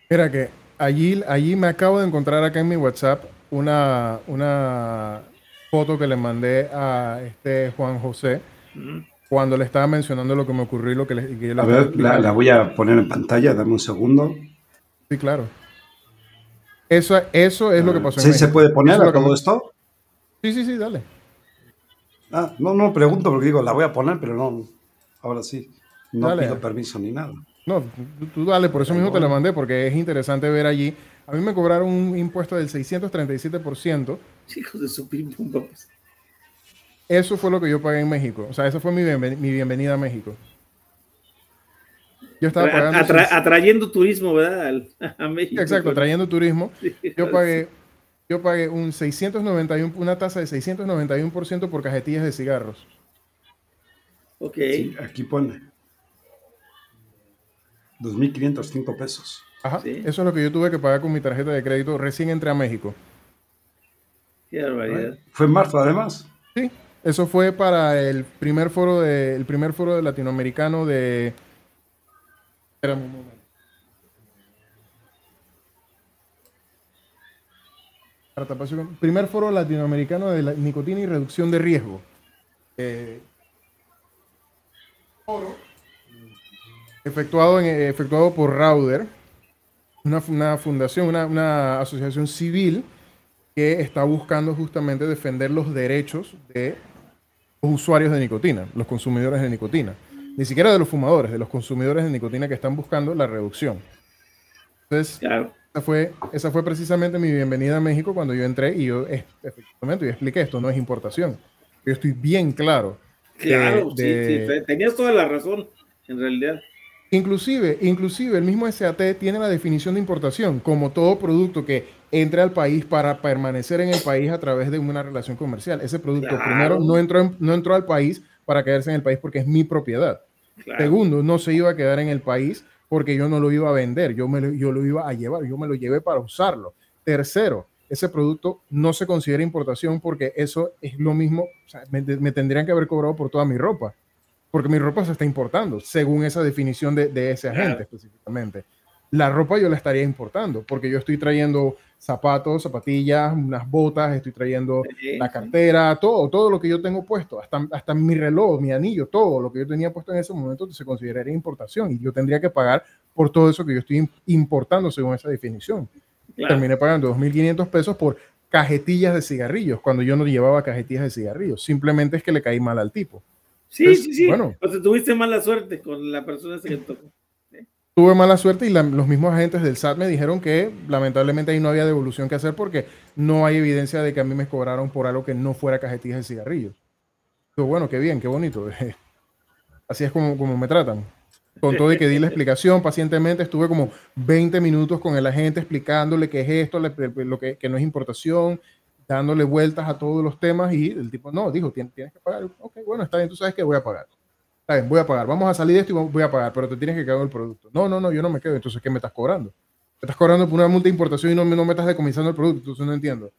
Mira que allí, allí me acabo de encontrar acá en mi WhatsApp una, una foto que le mandé a este Juan José cuando le estaba mencionando lo que me ocurrió y lo que le, que A ver, la, la, voy a poner en pantalla, dame un segundo. Sí, claro. Eso, eso es lo que pasó. ¿Sí se puede poner a todo esto? Sí, sí, sí, dale. Ah, no, no pregunto porque digo, la voy a poner, pero no, ahora sí, no pido permiso ni nada. No, tú, dale, por eso mismo te lo mandé, porque es interesante ver allí. A mí me cobraron un impuesto del 637%. Chicos de su Eso fue lo que yo pagué en México. O sea, esa fue mi, mi bienvenida a México. Yo estaba pagando. atrayendo turismo, ¿verdad? A México. Exacto, atrayendo turismo. [laughs] yo pagué yo pagué un 691, una tasa de 691% por cajetillas de cigarros. Ok. aquí pone 2.505 pesos. Ajá. Eso es lo que yo tuve que pagar con mi tarjeta de crédito recién entré a México. Qué barbaridad. Fue en marzo, además. Sí. Eso fue para el primer foro de, el primer foro de latinoamericano de. Espérame un momento. Primer foro latinoamericano de la nicotina y reducción de riesgo. Eh, efectuado, en, efectuado por Rauder, una, fundación, una, una, asociación civil que está buscando justamente defender los derechos de los usuarios de nicotina, los consumidores de nicotina. Ni siquiera de los fumadores, de los consumidores de nicotina que están buscando la reducción. Entonces, esa fue, esa fue precisamente mi bienvenida a México cuando yo entré y yo efectivamente yo expliqué esto no es importación. Yo estoy bien claro. Claro, sí, tenías toda la razón en realidad. Inclusive, inclusive el mismo SAT tiene la definición de importación como todo producto que entre al país para permanecer en el país a través de una relación comercial. Ese producto primero no entró, no entró al país para quedarse en el país porque es mi propiedad. Segundo, no se iba a quedar en el país porque yo no lo iba a vender, yo, me, yo lo iba a llevar, yo me lo llevé para usarlo. Tercero, ese producto no se considera importación porque eso es lo mismo, o sea, me, tendrían que haber cobrado por toda mi ropa, porque mi ropa se está importando, según esa definición de, de ese agente específicamente la ropa yo la estaría importando, porque yo estoy trayendo zapatos, zapatillas, unas botas, estoy trayendo la cartera, todo, todo lo que yo tengo puesto, hasta, hasta mi reloj, mi anillo, todo lo que yo tenía puesto en ese momento se consideraría importación y yo tendría que pagar por todo eso que yo estoy importando según esa definición. Terminé pagando 2.500 pesos por cajetillas de cigarrillos, cuando yo no llevaba cajetillas de cigarrillos, simplemente es que le caí mal al tipo. Sí, sí, sí. Bueno, o tuviste mala suerte con la persona que tocó tuve mala suerte y los mismos agentes del SAT me dijeron que lamentablemente ahí no había devolución que hacer porque no hay evidencia de que a mí me cobraron por algo que no fuera cajetillas de cigarrillos. Pero bueno, qué bien, qué bonito. [laughs] Así es como, como me tratan. Con todo y que di la explicación pacientemente, estuve como 20 minutos con el agente explicándole qué es esto, lo que, que no es importación, dándole vueltas a todos los temas y el tipo, no, dijo, tienes, que pagar. Ok, bueno, está bien, tú sabes que voy a pagar voy a pagar, vamos a salir de esto y voy a pagar, pero te tienes que quedar el producto. No, no, no, yo no me quedo, entonces ¿qué me estás cobrando? Me estás cobrando por una multa de importación y no, no me estás decomisando el producto, entonces no entiendo.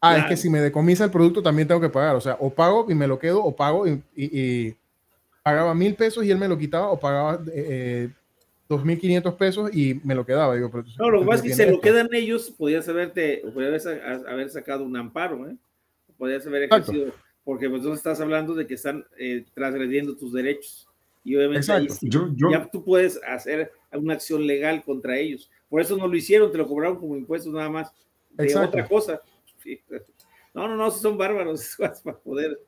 Ah, es que si me decomisa el producto también tengo que pagar, o sea, o pago y me lo quedo, o pago y, pagaba mil pesos y él me lo quitaba, o pagaba eh, dos mil quinientos pesos y me lo quedaba. Digo, pero no, lo que pasa es que se lo quedan ellos, podías haberte, podías haber sacado un amparo, ¿eh? Podías haber ejercido porque pues tú estás hablando de que están eh, transgrediendo tus derechos. Y obviamente ahí ya tú puedes hacer una acción legal contra ellos. Por eso no lo hicieron, te lo cobraron como impuestos nada más de otra cosa. No, no, no, son bárbaros [laughs] para poder.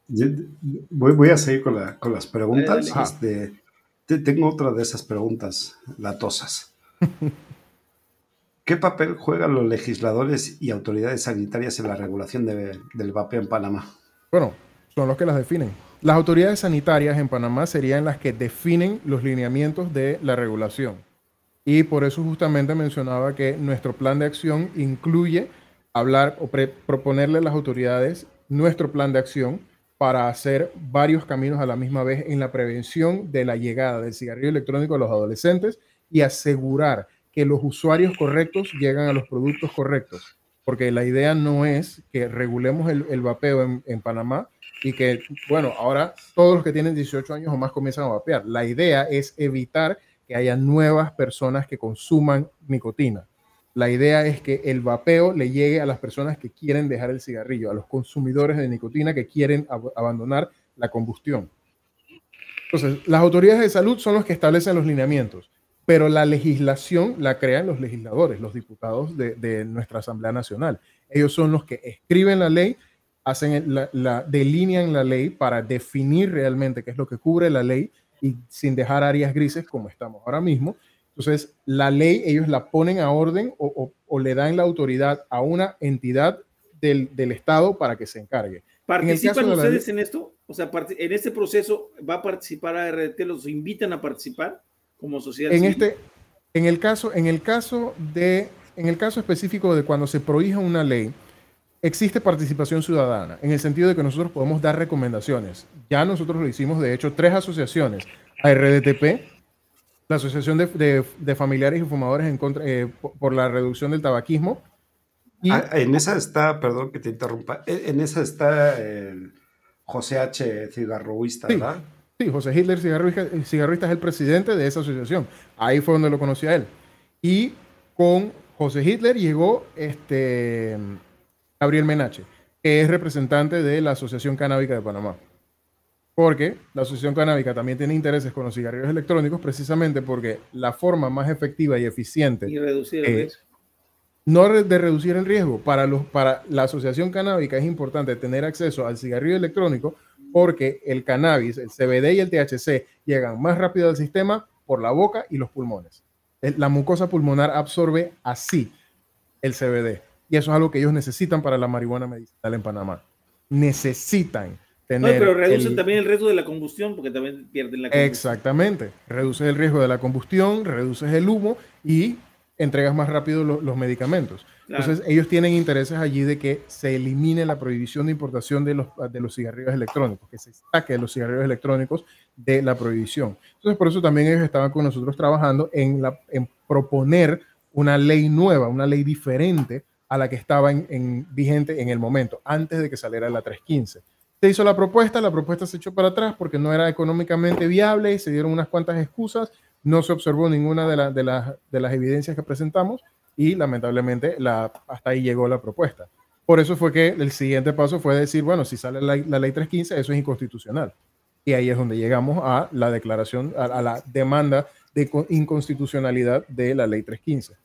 Voy, voy a seguir con, la, con las preguntas. Este, tengo otra de esas preguntas latosas. [laughs] ¿Qué papel juegan los legisladores y autoridades sanitarias en la regulación del vapeo en Panamá? Bueno, son los que las definen. Las autoridades sanitarias en Panamá serían las que definen los lineamientos de la regulación. Y por eso justamente mencionaba que nuestro plan de acción incluye hablar o proponerle a las autoridades nuestro plan de acción para hacer varios caminos a la misma vez en la prevención de la llegada del cigarrillo electrónico a los adolescentes y asegurar que los usuarios correctos llegan a los productos correctos. Porque la idea no es que regulemos el, vapeo en Panamá y que, bueno, ahora todos los que tienen 18 años o más comienzan a vapear. La idea es evitar que haya nuevas personas que consuman nicotina. La idea es que el vapeo le llegue a las personas que quieren dejar el cigarrillo, a los consumidores de nicotina que quieren ab abandonar la combustión. Entonces, las autoridades de salud son los que establecen los lineamientos, pero la legislación la crean los legisladores, los diputados de, nuestra Asamblea Nacional. Ellos son los que escriben la ley, hacen la, delinean la ley para definir realmente qué es lo que cubre la ley y sin dejar áreas grises como estamos ahora mismo. Entonces, la ley ellos la ponen a orden o, o, o le dan la autoridad a una entidad del, del, Estado para que se encargue. ¿Participan en ustedes ley, en esto? O sea, en este proceso va a participar a RDT, los invitan a participar como sociedad. En civil? este, en el caso, en el caso de, en el caso específico de cuando se prohíja una ley, existe participación ciudadana, en el sentido de que nosotros podemos dar recomendaciones. Ya nosotros lo hicimos, de hecho, tres asociaciones, RDTP, la Asociación de, de, de Familiares y Fumadores en contra, eh, por, la reducción del tabaquismo. Y, ah, en esa está, perdón que te interrumpa, en esa está el José H. Cigarroísta, sí, ¿verdad? Sí, José Hitler Cigarroísta, Cigarroísta es el presidente de esa asociación. Ahí fue donde lo conocí a él. Y con José Hitler llegó este, Gabriel Menache, que es representante de la Asociación Canábica de Panamá. Porque la Asociación Canábica también tiene intereses con los cigarrillos electrónicos, precisamente porque la forma más efectiva y eficiente. Y reducir el eh, riesgo. No de reducir el riesgo. Para, los, para la Asociación Canábica es importante tener acceso al cigarrillo electrónico porque el cannabis, el CBD y el THC llegan más rápido al sistema por la boca y los pulmones. La mucosa pulmonar absorbe así el CBD. Y eso es algo que ellos necesitan para la marihuana medicinal en Panamá. Necesitan tener. No, pero reducen el... también el riesgo de la combustión, porque también pierden la combustión. Exactamente. Reduces el riesgo de la combustión, reduces el humo y entregas más rápido los, los medicamentos. Claro. Entonces, ellos tienen intereses allí de que se elimine la prohibición de importación de los, de los cigarrillos electrónicos, que se saque los cigarrillos electrónicos de la prohibición. Entonces, por eso también ellos estaban con nosotros trabajando en, la, en proponer una ley nueva, una ley diferente a la que estaba en, en, vigente en el momento, antes de que saliera la 315. Se hizo la propuesta, la propuesta se echó para atrás porque no era económicamente viable, se dieron unas cuantas excusas, no se observó ninguna de, la, de, la, de las evidencias que presentamos y lamentablemente la, hasta ahí llegó la propuesta. Por eso fue que el siguiente paso fue decir, bueno, si sale la, la ley 315, eso es inconstitucional. Y ahí es donde llegamos a la declaración, a, a la demanda de inconstitucionalidad de la ley 315.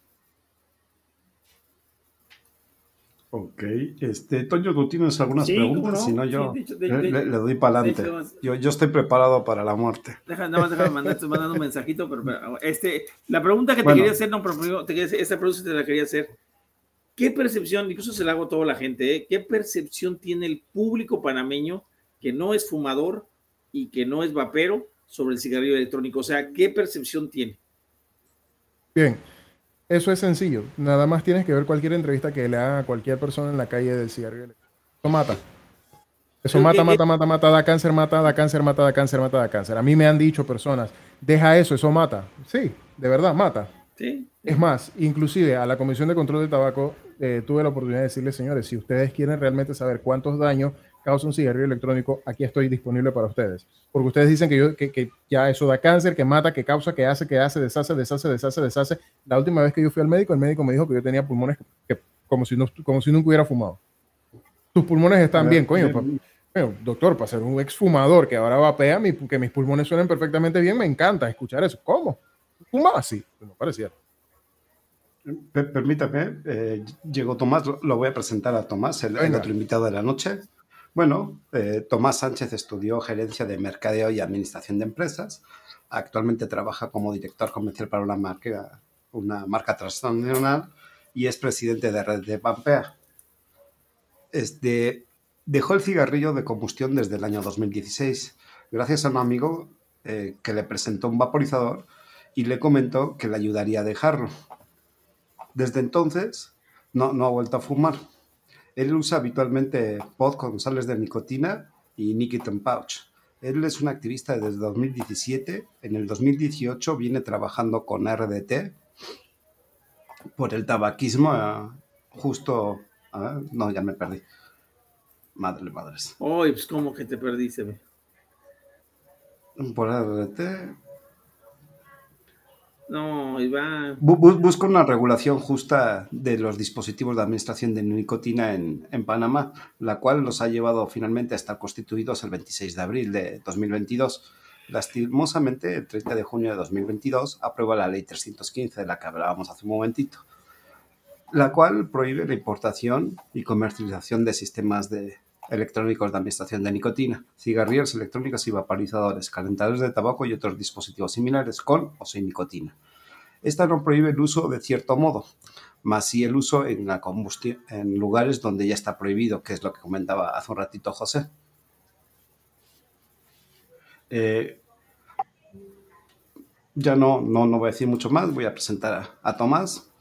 Ok, este, Toño, ¿tú tienes algunas sí, preguntas? No? Si no, yo sí, de de, le, le, doy para adelante. Yo, yo, estoy preparado para la muerte. Deja, nada más déjame mandar, estoy mandando un mensajito, pero, pero, [laughs] este, la pregunta que te bueno. quería hacer, no, pero te quería hacer, esta pregunta te la quería hacer. ¿Qué percepción, incluso se la hago a toda la gente, ¿eh? qué percepción tiene el público panameño que no es fumador y que no es vapero sobre el cigarrillo electrónico? O sea, ¿qué percepción tiene? Bien, eso es sencillo. Nada más tienes que ver cualquier entrevista que le hagan a cualquier persona en la calle del cigarrillo. Eso mata. Eso mata, mata, mata, mata, da cáncer, mata, da cáncer, mata, da cáncer, mata, da cáncer. A mí me han dicho personas, deja eso, eso mata. Sí, de verdad, mata. Sí. Es más, inclusive a la Comisión de Control del Tabaco eh, tuve la oportunidad de decirles, señores, si ustedes quieren realmente saber cuántos daños causa un cigarrillo electrónico, aquí estoy disponible para ustedes. Porque ustedes dicen que, yo, que, que, ya eso da cáncer, que mata, que causa, que hace, que hace, deshace, deshace, deshace, deshace. La última vez que yo fui al médico, el médico me dijo que yo tenía pulmones que, como, si no, como si nunca hubiera fumado. Tus pulmones están bien, coño. Pa, bueno, doctor, para ser un exfumador que ahora vapea, mi, que mis pulmones suenen perfectamente bien, me encanta escuchar eso. ¿Cómo? ¿Fumaba así? No parecía. Permítame, eh, llegó Tomás, lo voy a presentar a Tomás, el, el otro invitado de la noche. Bueno, eh, Tomás Sánchez estudió gerencia de mercadeo y administración de empresas. Actualmente trabaja como director comercial para una marca, una marca transnacional y es presidente de Red de Pampea. Este, dejó el cigarrillo de combustión desde el año 2016, gracias a un amigo eh, que le presentó un vaporizador y le comentó que le ayudaría a dejarlo. Desde entonces no, no ha vuelto a fumar. Él usa habitualmente pod con sales de nicotina y Nicotine Pouch. Él es un activista desde 2017. En el 2018 viene trabajando con RDT por el tabaquismo, uh, justo... Uh, no, ya me perdí. Madre, madres. Oye, pues como que te perdiste. Por RDT. No, Iván. Bu- bu- busca una regulación justa de los dispositivos de administración de nicotina en, en Panamá, la cual los ha llevado finalmente a estar constituidos el 26 de abril de 2022. Lastimosamente, el 30 de junio de 2022 aprueba la ley 315 de la que hablábamos hace un momentito, la cual prohíbe la importación y comercialización de sistemas de electrónicos de administración de nicotina, cigarrillos electrónicos y vaporizadores, calentadores de tabaco y otros dispositivos similares con o sin nicotina. Esta no prohíbe el uso de cierto modo, más sí el uso en la combustión en lugares donde ya está prohibido, que es lo que comentaba hace un ratito José. Eh, ya no, no, no voy a decir mucho más, voy a presentar a, a Tomás.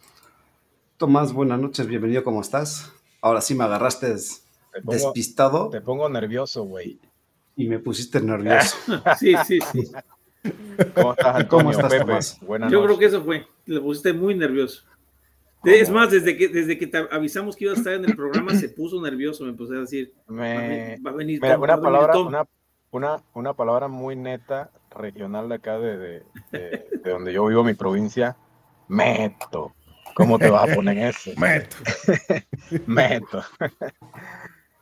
Tomás, buenas noches, bienvenido, ¿cómo estás? Ahora sí me agarraste Te pongo- despistado Te pongo nervioso, güey. y me pusiste nervioso. [laughs] Sí, sí, sí. ¿Cómo estás, Antonio? ¿Cómo estás? Tomás? Buenas Yo creo que eso fue. Le pusiste muy nervioso. Es más, desde que, desde que te avisamos que iba a estar en el programa, se puso nervioso. Me puse a decir, Me- va a venir Mira, una va a venir palabra, Tom. una, una, una palabra muy neta, regional de acá, de, de, de- de donde yo vivo, mi provincia, meto. ¿Cómo te vas a poner en eso? Meto. [laughs] Meto.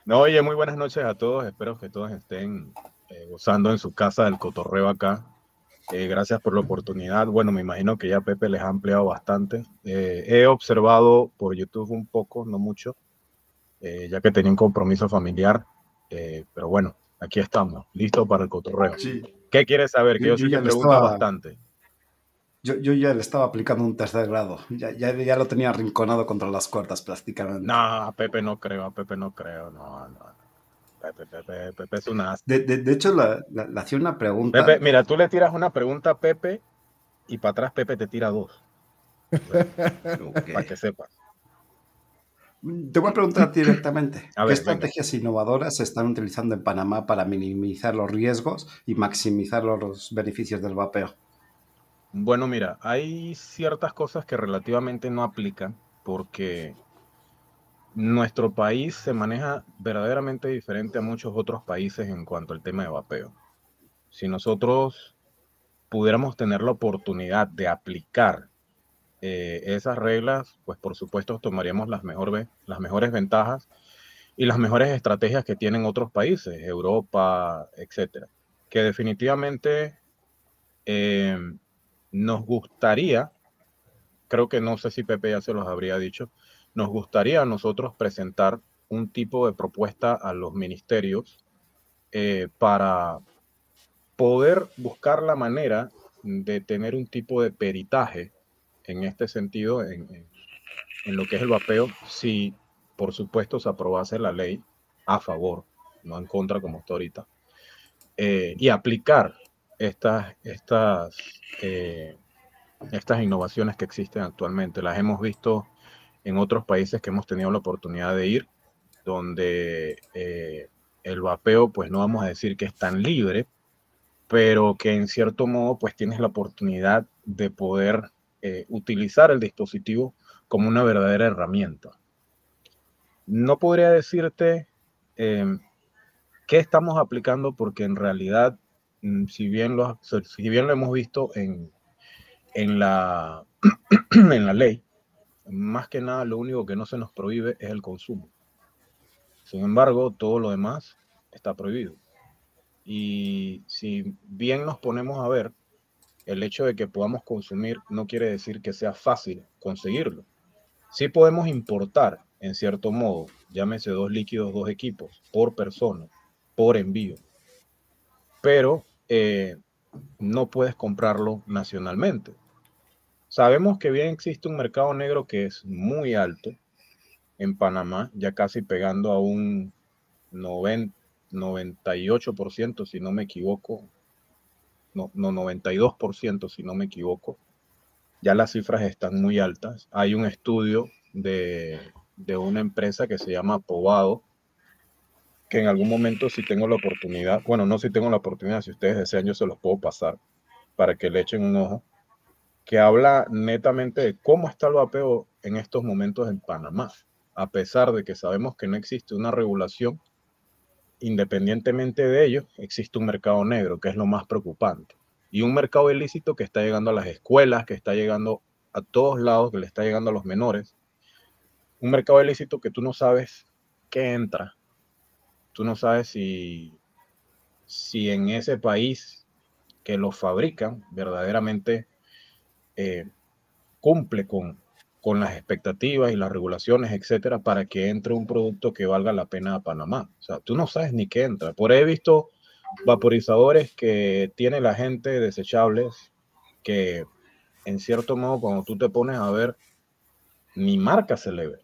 No, oye, muy buenas noches a todos. Espero que todos estén eh, gozando en su casa del cotorreo acá. Eh, gracias por la oportunidad. Bueno, me imagino que ya Pepe les ha ampliado bastante. Eh, he observado por YouTube un poco, no mucho, eh, ya que tenía un compromiso familiar. Pero bueno, aquí estamos, listos para el cotorreo. Sí. ¿Qué quieres saber? Que Yo- yo, preguntas estaba- bastante. Yo, yo ya le estaba aplicando un tercer grado, ya, ya, ya lo tenía arrinconado contra las cuerdas prácticamente. No, a Pepe no creo, a Pepe no creo, no, no. no. Pepe, Pepe, Pepe es una De, de- de hecho, la- la- le hacía una pregunta. Pepe, mira, tú le tiras una pregunta a Pepe y para atrás Pepe te tira dos. [laughs] Para que sepas. Te voy a preguntar a ti directamente. A ¿Qué ver, estrategias innovadoras se están utilizando en Panamá para minimizar los riesgos y maximizar los beneficios del vapeo? Bueno, mira, hay ciertas cosas que relativamente no aplican porque nuestro país se maneja verdaderamente diferente a muchos otros países en cuanto al tema de vapeo. Si nosotros pudiéramos tener la oportunidad de aplicar eh, esas reglas, pues por supuesto tomaríamos las, las mejores ventajas y las mejores estrategias que tienen otros países, Europa, etcétera. Que definitivamente eh, nos gustaría, creo que no sé si Pepe ya se los habría dicho, nos gustaría a nosotros presentar un tipo de propuesta a los ministerios eh, para poder buscar la manera de tener un tipo de peritaje en este sentido, en, en- lo que es el vapeo, si por supuesto se aprobase la ley a favor, no en contra como está ahorita, eh, y aplicar estas, estas, eh, estas innovaciones que existen actualmente. Las hemos visto en otros países que hemos tenido la oportunidad de ir, donde eh, el vapeo, pues no vamos a decir que es tan libre, pero que en cierto modo, pues tienes la oportunidad de poder eh, utilizar el dispositivo como una verdadera herramienta. No podría decirte qué estamos aplicando porque en realidad, si bien lo, si bien lo hemos visto en, en, la, [clears throat] en la ley, más que nada lo único que no se nos prohíbe es el consumo. Sin embargo, todo lo demás está prohibido. Y si bien nos ponemos a ver, el hecho de que podamos consumir no quiere decir que sea fácil conseguirlo. Sí podemos importar, en cierto modo, llámese dos líquidos, dos equipos, por persona, por envío. Pero eh, no puedes comprarlo nacionalmente. Sabemos que bien existe un mercado negro que es muy alto en Panamá, ya casi pegando a un 90, 98%, si no me equivoco, no, no 92%, si no me equivoco. Ya las cifras están muy altas. Hay un estudio de, de una empresa que se llama Pobado, que en algún momento si tengo la oportunidad, bueno, no si tengo la oportunidad, si ustedes desean, yo se los puedo pasar para que le echen un ojo, que habla netamente de cómo está el vapeo en estos momentos en Panamá, a pesar de que sabemos que no existe una regulación independientemente de ello, existe un mercado negro, que es lo más preocupante. Y un mercado ilícito que está llegando a las escuelas, que está llegando a todos lados, que le está llegando a los menores. Un mercado ilícito que tú no sabes qué entra. Tú no sabes si, si en ese país que lo fabrican verdaderamente eh, cumple con, con las expectativas y las regulaciones, etcétera, para que entre un producto que valga la pena a Panamá. O sea, tú no sabes ni qué entra. Por ahí he visto vaporizadores que tiene la gente desechables que, en cierto modo, cuando tú te pones a ver, ni marca se le ve.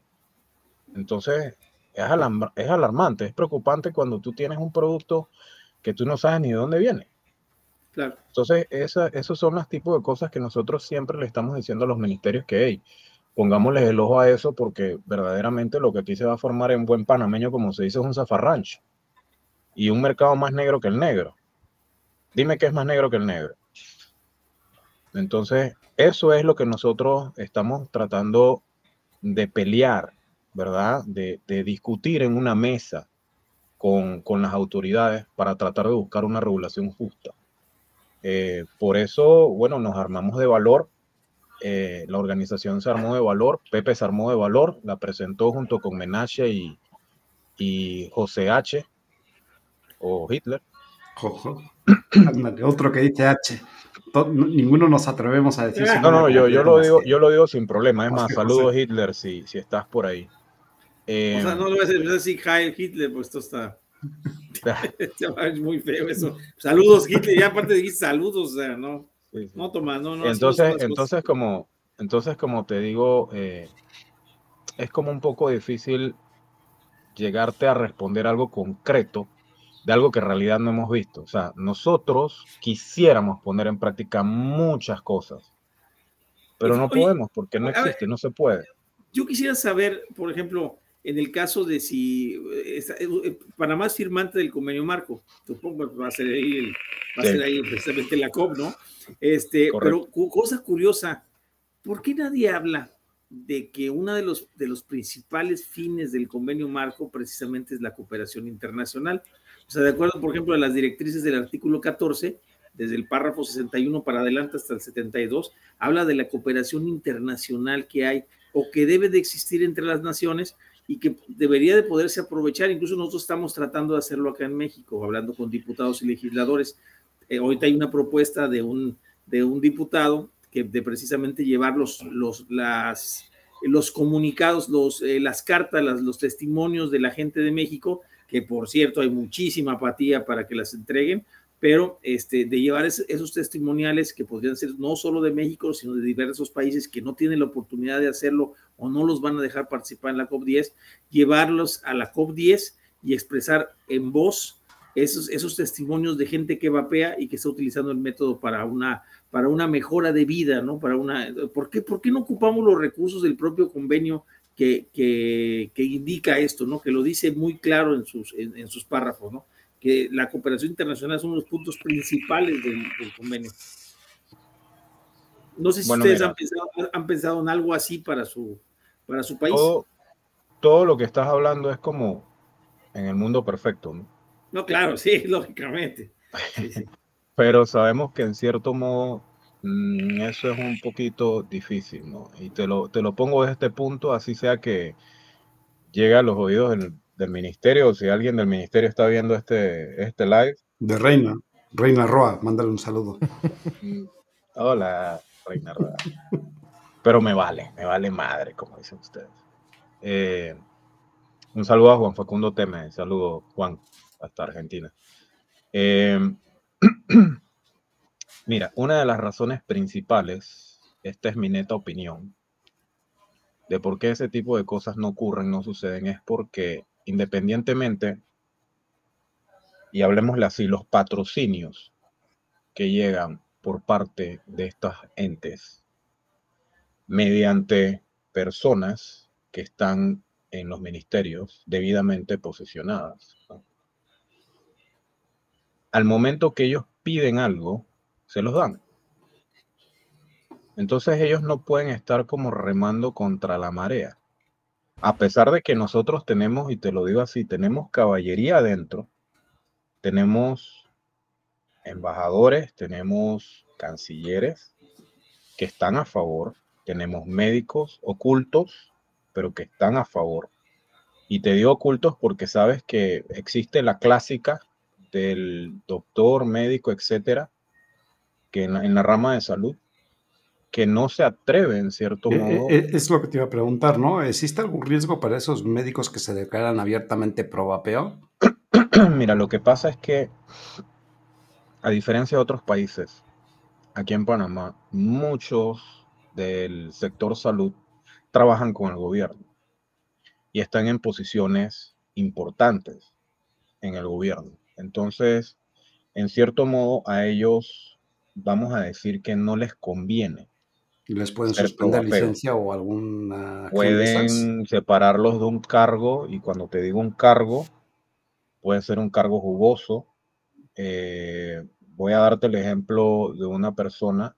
Entonces, es, es alarmante, es preocupante cuando tú tienes un producto que tú no sabes ni de dónde viene. Claro. Entonces, esa, esos son los tipos de cosas que nosotros siempre le estamos diciendo a los ministerios que, hey, pongámosles el ojo a eso porque verdaderamente lo que aquí se va a formar en buen panameño, como se dice, es un zafarrancho y un mercado más negro que el negro. Dime qué es más negro que el negro. Entonces, eso es lo que nosotros estamos tratando de pelear, ¿verdad? De, discutir en una mesa con, las autoridades para tratar de buscar una regulación justa. Eh, por eso, bueno, nos armamos de valor eh, la organización se armó de valor, Pepe se armó de valor, la presentó junto con Menache y, y José H. o Hitler. otro que dice H. Ninguno nos atrevemos a decir. No, no, yo, yo, lo digo, yo lo digo sin problema. Es más, saludos Hitler si, si estás por ahí. O sea, no lo voy a decir Heil Hitler, pues esto está. [laughs] [laughs] es muy feo eso. Saludos Hitler, ya aparte de saludos, o sea, ¿no? No, Tomás, no, no. Entonces, entonces como, entonces, como te digo, eh, es como un poco difícil llegarte a responder algo concreto de algo que en realidad no hemos visto. O sea, nosotros quisiéramos poner en práctica muchas cosas, pero no podemos porque no existe, no se puede. Yo quisiera saber, por ejemplo, en el caso de si eh, eh, Panamá es firmante del convenio marco, supongo que va a ser ahí, va a ser ahí precisamente la COP, ¿no? Este, pero cosa curiosa, ¿por qué nadie habla de que uno de los, de los principales fines del convenio marco precisamente es la cooperación internacional? O sea, de acuerdo, por ejemplo, a las directrices del artículo 14, desde el párrafo 61 para adelante hasta el 72, habla de la cooperación internacional que hay o que debe de existir entre las naciones y que debería de poderse aprovechar. Incluso nosotros estamos tratando de hacerlo acá en México, hablando con diputados y legisladores eh, ahorita hay una propuesta de un, de un diputado que de precisamente llevar los, los, las, los comunicados, los, eh, las cartas, los testimonios de la gente de México, que por cierto hay muchísima apatía para que las entreguen, pero este, de llevar esos testimoniales que podrían ser no solo de México, sino de diversos países que no tienen la oportunidad de hacerlo o no los van a dejar participar en la COP10, llevarlos a la COP10 y expresar en voz esos, esos testimonios de gente que vapea y que está utilizando el método para una, para una mejora de vida, ¿no? Para una, ¿por, qué, ¿Por qué no ocupamos los recursos del propio convenio que, que, que indica esto, ¿no? Que lo dice muy claro en sus, en, sus párrafos, ¿no? Que la cooperación internacional es uno de los puntos principales del, convenio. No sé si ustedes han pensado, han pensado, en algo así para su, para su país. Todo, todo lo que estás hablando es como en el mundo perfecto, ¿no? No, claro, sí, [laughs] lógicamente. Pero sabemos que en cierto modo mm, eso es un poquito difícil, ¿no? Y te lo, te lo pongo desde este punto, así sea que llegue a los oídos del, ministerio, o si alguien del ministerio está viendo este, este live. De Reina, Reina Roa, mándale un saludo. [laughs] Hola, Reina Roa. Pero me vale, me vale madre, como dicen ustedes. Eh, un saludo a Juan Facundo Teme, saludo Juan hasta Argentina. Em, [clears throat] mira, una de las razones principales, esta es mi neta opinión, de por qué ese tipo de cosas no ocurren, no suceden, es porque independientemente, y hablemosle así, los patrocinios que llegan por parte de estos entes mediante personas que están en los ministerios debidamente posicionadas al momento que ellos piden algo, se los dan. Entonces ellos no pueden estar como remando contra la marea. A pesar de que nosotros tenemos, y te lo digo así, tenemos caballería adentro, tenemos embajadores, tenemos cancilleres que están a favor, tenemos médicos ocultos, pero que están a favor. Y te digo ocultos porque sabes que existe la clásica del doctor, médico, etcétera, que en la, en la rama de salud, que no se atreve en cierto Eh, modo. eh, Es lo que te iba a preguntar, ¿no? ¿Existe algún riesgo para esos médicos que se declaran abiertamente pro vapeo? [clears throat] Mira, lo que pasa es que, a diferencia de otros países, aquí en Panamá, muchos del sector salud trabajan con el gobierno y están en posiciones importantes en el gobierno. Entonces, en cierto modo, a ellos vamos a decir que no les conviene. ¿Les pueden suspender licencia o alguna? Pueden separarlos de un cargo y cuando te digo un cargo, puede ser un cargo jugoso. Eh, voy a darte el ejemplo de una persona,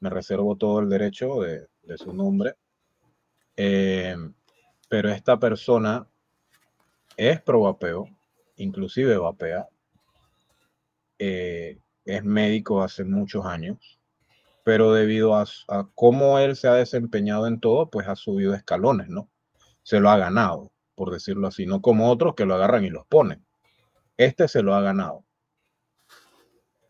me reservo todo el derecho de, de su nombre, eh, pero esta persona es pro vapeo, inclusive vapea, eh, es médico hace muchos años, pero debido a, cómo él se ha desempeñado en todo, pues ha subido escalones, ¿no? Se lo ha ganado, por decirlo así, no como otros que lo agarran y los ponen. Este se lo ha ganado.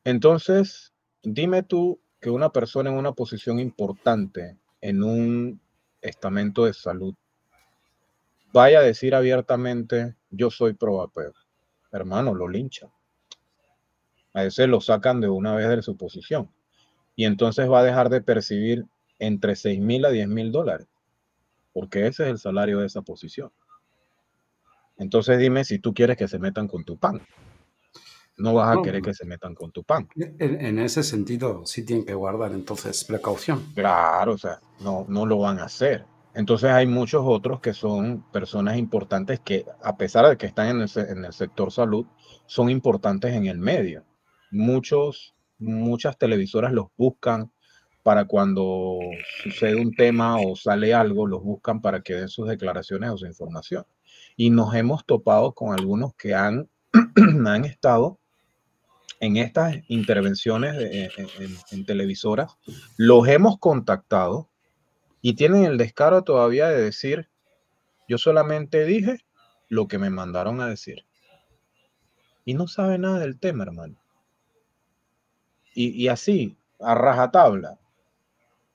Entonces, dime tú que una persona en una posición importante en un estamento de salud vaya a decir abiertamente, yo soy pro vapeo. Hermano, lo linchan. A ese lo sacan de una vez de su posición. Y entonces va a dejar de percibir entre 6 mil a 10 mil dólares. Porque ese es el salario de esa posición. Entonces dime si tú quieres que se metan con tu pan. No vas a No, querer que se metan con tu pan. En, en ese sentido, sí tienen que guardar entonces precaución. Claro, o sea, no, no lo van a hacer. Entonces hay muchos otros que son personas importantes que, a pesar de que están en el, en el sector salud, son importantes en el medio. Muchos, muchas televisoras los buscan para cuando sucede un tema o sale algo, los buscan para que den sus declaraciones o su información. Y nos hemos topado con algunos que han, [clears throat] han estado en estas intervenciones de- en- en- televisoras, los hemos contactado y tienen el descaro todavía de decir, yo solamente dije lo que me mandaron a decir. Y no sabe nada del tema, hermano. Y, y así, a rajatabla.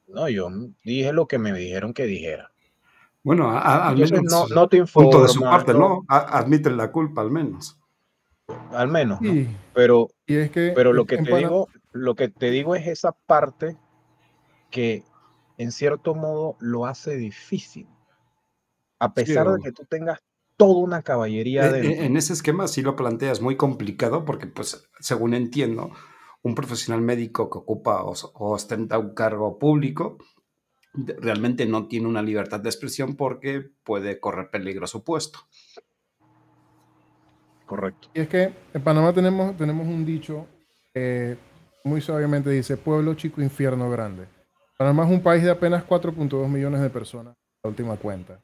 No, yo dije lo que me dijeron que dijera. Bueno, a- a- al Entonces, menos no, no te punto de su parte, no- ¿no? A- admiten la culpa al menos. al menos. Pero, Y es que pero lo en- que en te digo, lo que te digo es esa parte que en cierto modo lo hace difícil. A pesar de que tú tengas toda una caballería dentro. eh, En ese esquema sí lo planteas muy complicado porque, pues, según entiendo, un profesional médico que ocupa o, o ostenta un cargo público realmente no tiene una libertad de expresión porque puede correr peligro a su puesto. Correcto. Y es que en Panamá tenemos, tenemos un dicho que muy suavemente dice, pueblo chico, infierno grande. Panamá es un país de apenas 4.2 millones de personas, la última cuenta.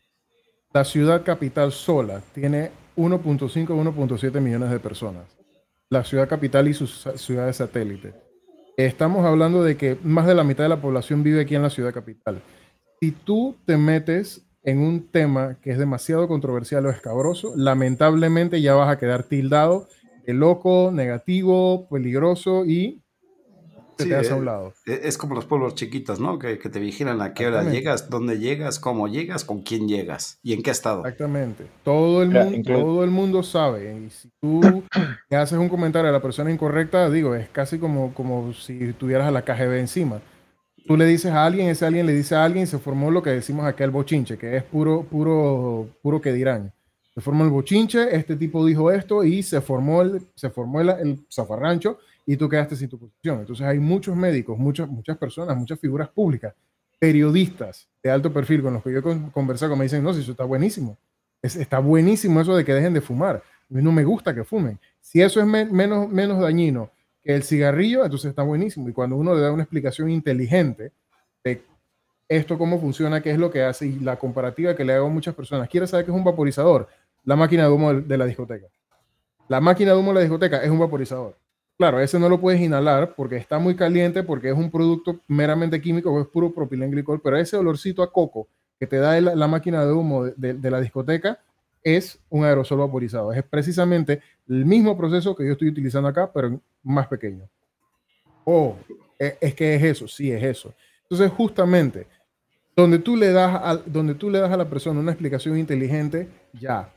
La ciudad capital sola tiene 1.5 o 1.7 millones de personas. La ciudad capital y sus ciudades satélites. Estamos hablando de que más de la mitad de la población vive aquí en la ciudad capital. Si tú te metes en un tema que es demasiado controversial o escabroso, lamentablemente ya vas a quedar tildado de loco, negativo, peligroso y te Sí, quedas a eh, un lado. eh, Es como los pueblos chiquitos, ¿no? Que, que te vigilan a qué hora llegas, dónde llegas, cómo llegas, con quién llegas y en qué estado. Exactamente. Todo el, mundo, todo el mundo sabe. Y si tú [coughs] le haces un comentario a la persona incorrecta, digo, es casi como, como si tuvieras a la KGB encima. Tú le dices a alguien, ese alguien le dice a alguien y se formó lo que decimos acá el bochinche, que es puro, puro, puro que dirán. Se formó el bochinche, este tipo dijo esto y se formó el, se formó el, el zafarrancho y tú quedaste sin tu posición. Entonces hay muchos médicos, muchas, muchas personas, muchas figuras públicas, periodistas de alto perfil con los que yo he con- conversado que me dicen, no, si eso está buenísimo. Es- está buenísimo eso de que dejen de fumar. A mí no me gusta que fumen. Si eso es me- menos, menos dañino que el cigarrillo, entonces está buenísimo. Y cuando uno le da una explicación inteligente de esto cómo funciona, qué es lo que hace y la comparativa que le hago a muchas personas, quiere saber qué es un vaporizador, la máquina de humo de la discoteca. La máquina de humo de la discoteca es un vaporizador. Claro, ese no lo puedes inhalar porque está muy caliente, porque es un producto meramente químico, es puro propilenglicol, pero ese olorcito a coco que te da la, máquina de humo de, de, la discoteca es un aerosol vaporizado. Es precisamente el mismo proceso que yo estoy utilizando acá, pero más pequeño. Oh, es que es eso, sí, es eso. Entonces, justamente, donde tú le das a, donde tú le das a la persona una explicación inteligente, ya,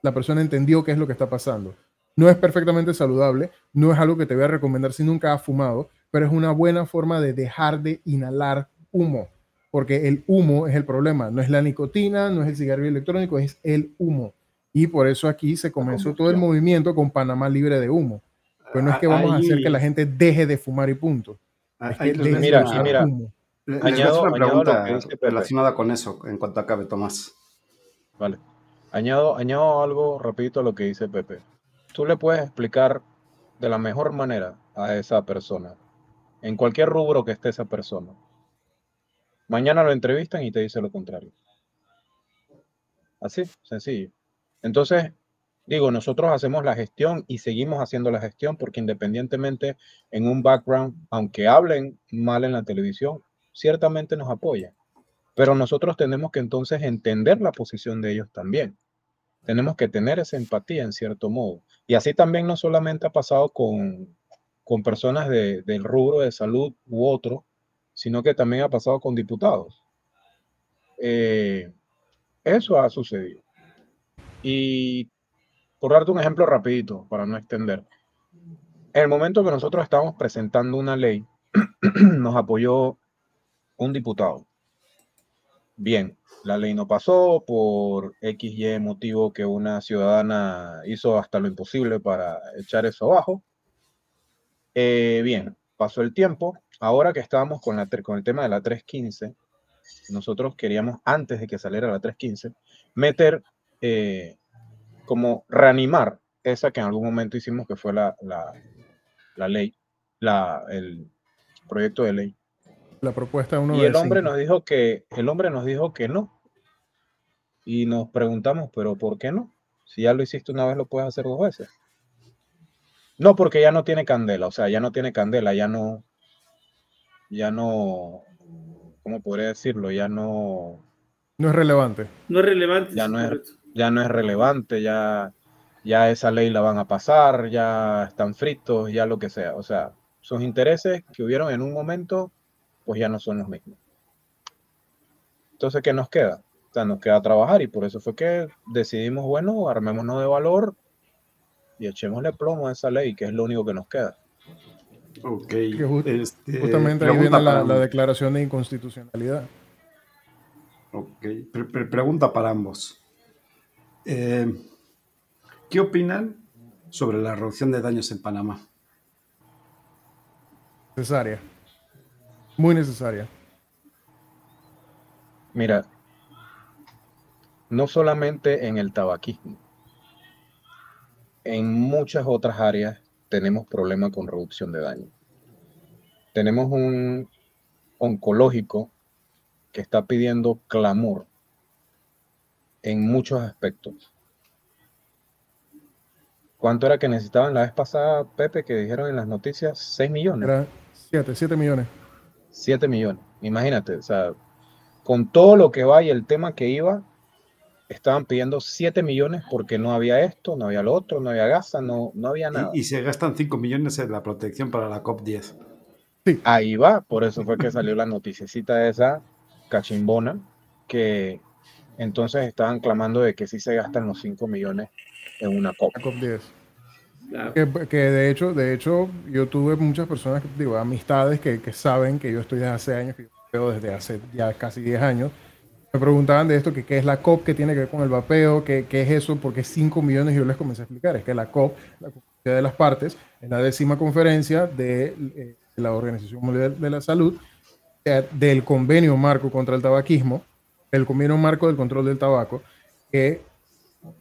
la persona entendió qué es lo que está pasando. No es perfectamente saludable, no es algo que te voy a recomendar si nunca has fumado, pero es una buena forma de dejar de inhalar humo, porque el humo es el problema, no es la nicotina, no es el cigarrillo electrónico, es el humo. Y por eso aquí se comenzó todo el movimiento con Panamá libre de humo. Pero no es que vamos a hacer que la gente deje de fumar y punto. mira, mira, añado, una pregunta relacionada con eso en cuanto acabe, Tomás. Vale. Añado, añado algo rapidito a lo que dice Pepe. Tú le puedes explicar de la mejor manera a esa persona, en cualquier rubro que esté esa persona. Mañana lo entrevistan y te dice lo contrario. Así, sencillo. Entonces, digo, nosotros hacemos la gestión y seguimos haciendo la gestión porque independientemente en un background, aunque hablen mal en la televisión, ciertamente nos apoyan. Pero nosotros tenemos que entonces entender la posición de ellos también. Tenemos que tener esa empatía en cierto modo. Y así también no solamente ha pasado con, con personas de, del rubro de salud u otro, sino que también ha pasado con diputados. Eh, eso ha sucedido. Y por darte un ejemplo rapidito, para no extender, en el momento que nosotros estábamos presentando una ley, [clears throat] nos apoyó un diputado. Bien, la ley no pasó por X, Y motivo que una ciudadana hizo hasta lo imposible para echar eso abajo. Eh, bien, pasó el tiempo. Ahora que estábamos con, la, con el tema de la 315, nosotros queríamos, antes de que saliera la 315, meter eh, como reanimar esa que en algún momento hicimos que fue la, la, la ley, la, el proyecto de ley la propuesta uno Y el hombre nos dijo que el hombre nos dijo que no. Y nos preguntamos, pero ¿por qué no? Si ya lo hiciste una vez, lo puedes hacer dos veces. No, porque ya no tiene candela, o sea, ya no tiene candela, ya no, ya no, ¿cómo podría decirlo? Ya no. No es relevante. No es relevante. Ya no es, ya no es relevante, ya, ya esa ley la van a pasar, ya están fritos, ya lo que sea. O sea, sus intereses que hubieron en un momento pues ya no son los mismos. Entonces, ¿qué nos queda? O sea, nos queda trabajar y por eso fue que decidimos, bueno, armémonos de valor y echémosle plomo a esa ley, que es lo único que nos queda. Ok. Este, justamente ahí viene la, declaración de inconstitucionalidad. Ok. pregunta para ambos. Eh, ¿Qué opinan sobre la reducción de daños en Panamá? Necesaria. Muy necesaria. Mira, no solamente en el tabaquismo, en muchas otras áreas tenemos problemas con reducción de daño. Tenemos un oncológico que está pidiendo clamor en muchos aspectos. ¿Cuánto era que necesitaban la vez pasada, Pepe, que dijeron en las noticias? 6 millones. Era 7, 7 millones. 7 millones, imagínate, o sea, con todo lo que va y el tema que iba, estaban pidiendo 7 millones porque no había esto, no había lo otro, no había gasa, no, no había nada. Y, se gastan 5 millones en la protección para la COP10. Ahí va, por eso fue que salió la noticicita esa cachimbona, que entonces estaban clamando de que sí se gastan los 5 millones en una COP. COP10. Que, que, de hecho, de hecho, yo tuve muchas personas, digo, amistades que, que saben que yo estoy desde hace años, que yo veo desde hace ya casi 10 años. Me preguntaban de esto, que qué es la COP, qué tiene que ver con el vapeo, qué, qué es eso, porque 5 millones, y yo les comencé a explicar, es que la COP, la Comunidad de las Partes, es la décima conferencia de, eh, de la Organización Mundial de la Salud, eh, del convenio marco contra el tabaquismo, el convenio marco del control del tabaco, que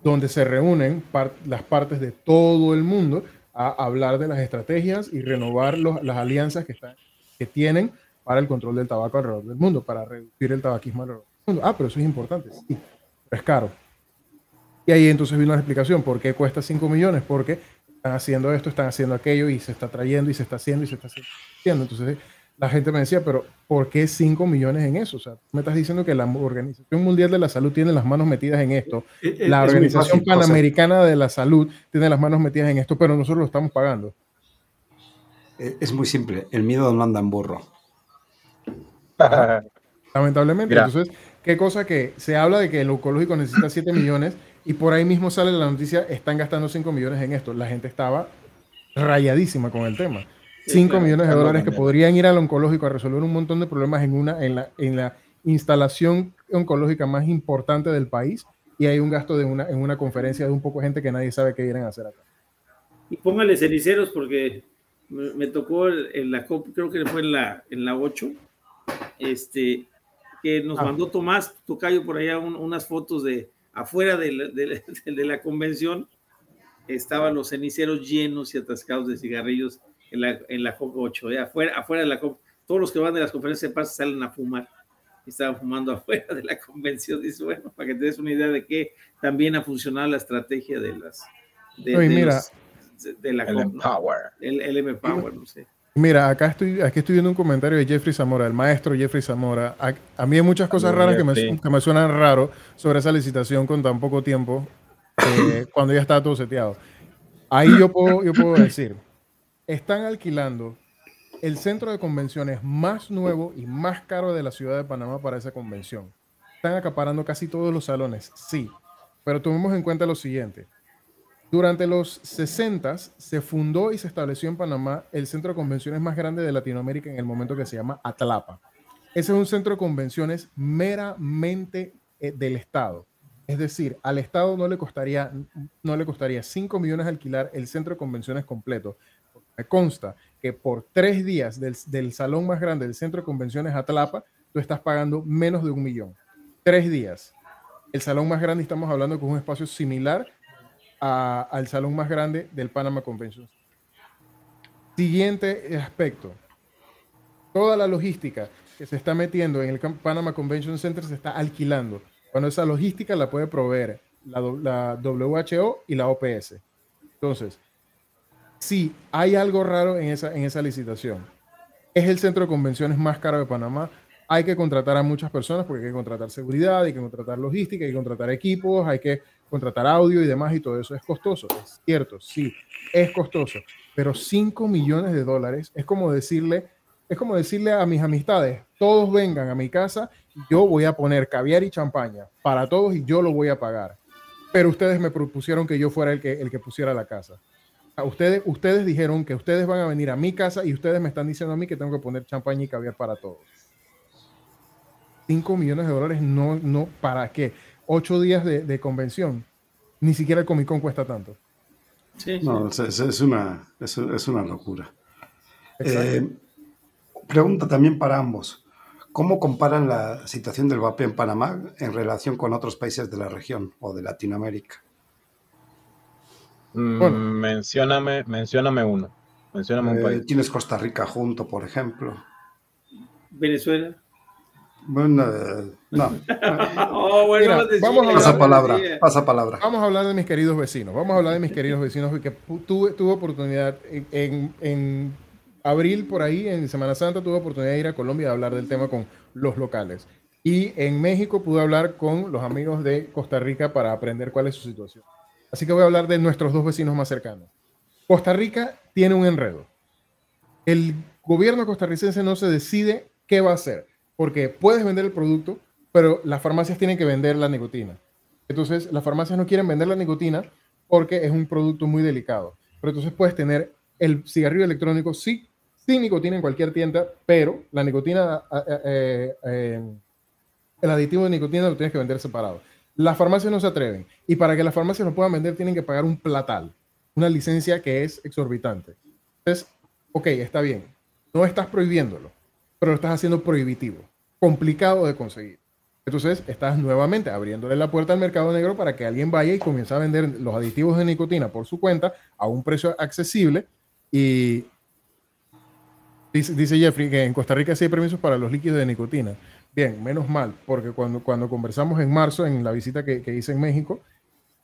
donde se reúnen las partes de todo el mundo a hablar de las estrategias y renovar las alianzas que, están, que tienen para el control del tabaco alrededor del mundo, para reducir el tabaquismo alrededor del mundo. Ah, pero eso es importante, sí, pero es caro. Y ahí entonces vino la explicación, ¿por qué cuesta 5 millones? Porque están haciendo esto, están haciendo aquello y se está trayendo y se está haciendo y se está haciendo. Entonces la gente me decía, pero ¿por qué 5 millones en eso? O sea, me estás diciendo que la Organización Mundial de la Salud tiene las manos metidas en esto, la Organización Panamericana de la Salud tiene las manos metidas en esto, pero nosotros lo estamos pagando. Eh, es muy simple, el miedo no anda en burro. [laughs] Lamentablemente. Entonces, qué cosa que se habla de que el oncológico necesita 7 millones y por ahí mismo sale la noticia, están gastando 5 millones en esto. La gente estaba rayadísima con el tema. 5 millones de dólares que podrían ir al oncológico a resolver un montón de problemas en, una, en, la, en la instalación oncológica más importante del país y hay un gasto de una, en una conferencia de un poco de gente que nadie sabe qué irán a hacer acá. Y póngale ceniceros porque me, tocó en la creo que fue en la, en la 8, este, que nos ah. mandó Tomás Tocayo por allá unas fotos de afuera de la, [laughs] de, la, convención, estaban los ceniceros llenos y atascados de cigarrillos en la, en la COP 8, eh, afuera, afuera de la COP. Todos los que van de las conferencias de paz salen a fumar. Y estaban fumando [laughs] afuera de la convención. Dice, bueno, para que te des una idea de que también ha funcionado la estrategia de las... De, mira, de la el Power. El, el M-Power, no sé. Mira, acá estoy, aquí estoy viendo un comentario de Jeffrey Zamora, el maestro Jeffrey Zamora. A, mí hay muchas cosas raras que me, que me, suenan raro sobre esa licitación con tan poco tiempo, eh, cuando ya está todo seteado. Ahí yo puedo, yo puedo decir, están alquilando el centro de convenciones más nuevo y más caro de la ciudad de Panamá para esa convención. Están acaparando casi todos los salones, sí, pero tomemos en cuenta lo siguiente. Durante los 60 se fundó y se estableció en Panamá el centro de convenciones más grande de Latinoamérica en el momento que se llama Atlapa. Ese es un centro de convenciones meramente eh, del Estado. Es decir, al Estado no le costaría, no le costaría 5 millones alquilar el centro de convenciones completo. Me consta que por tres días del, del salón más grande del centro de convenciones Atlapa, tú estás pagando menos de un millón. Tres días. El salón más grande estamos hablando con un espacio similar al salón más grande del Panama Convention. Siguiente aspecto. Toda la logística que se está metiendo en el Panama Convention Center se está alquilando. Cuando esa logística la puede proveer la, la WHO y la OPS. Entonces, si hay algo raro en esa, en esa licitación. Es el centro de convenciones más caro de Panamá. Hay que contratar a muchas personas porque hay que contratar seguridad, hay que contratar logística, hay que contratar equipos, hay que contratar audio y demás y todo eso es costoso. Es cierto, sí, es costoso. Pero 5 millones de dólares es como decirle, es como decirle a mis amistades, todos vengan a mi casa, yo voy a poner caviar y champaña para todos y yo lo voy a pagar. Pero ustedes me propusieron que yo fuera el que, el que pusiera la casa. Ustedes, ustedes dijeron que ustedes van a venir a mi casa y ustedes me están diciendo a mí que tengo que poner champaña y caviar para todos. 5 millones de dólares no, no, ¿para qué? ocho días de, convención. Ni siquiera el Comic Con cuesta tanto. Sí, no, es, una, es, una locura. Eh, pregunta también para ambos. ¿Cómo comparan la situación del vapeo en Panamá en relación con otros países de la región o de Latinoamérica? Mm, bueno. mencióname, mencióname uno. Mencióname un eh, país. Tienes Costa Rica junto, por ejemplo. Venezuela. Bueno, no. [laughs] Oh, vamos a pasa palabra, pasa palabra. Vamos a hablar de mis queridos vecinos. Vamos a hablar de mis queridos vecinos porque tuve, tuve oportunidad en, en, abril por ahí, en Semana Santa, tuve oportunidad de ir a Colombia a hablar del tema con los locales. Y en México pude hablar con los amigos de Costa Rica para aprender cuál es su situación. Así que voy a hablar de nuestros dos vecinos más cercanos. Costa Rica tiene un enredo. El gobierno costarricense no se decide qué va a hacer porque puedes vender el producto, pero las farmacias tienen que vender la nicotina. Entonces, las farmacias no quieren vender la nicotina porque es un producto muy delicado. Pero entonces puedes tener el cigarrillo electrónico sí, sin nicotina en cualquier tienda, pero la nicotina, eh, eh, el aditivo de nicotina lo tienes que vender separado. Las farmacias no se atreven. Y para que las farmacias lo puedan vender, tienen que pagar un platal, una licencia que es exorbitante. Entonces, ok, está bien. No estás prohibiéndolo, pero lo estás haciendo prohibitivo complicado de conseguir. Entonces, estás nuevamente abriéndole la puerta al mercado negro para que alguien vaya y comience a vender los aditivos de nicotina por su cuenta a un precio accesible. Y dice, Jeffrey que en Costa Rica sí hay permisos para los líquidos de nicotina. Bien, menos mal, porque cuando, cuando conversamos en marzo, en la visita que, hice en México,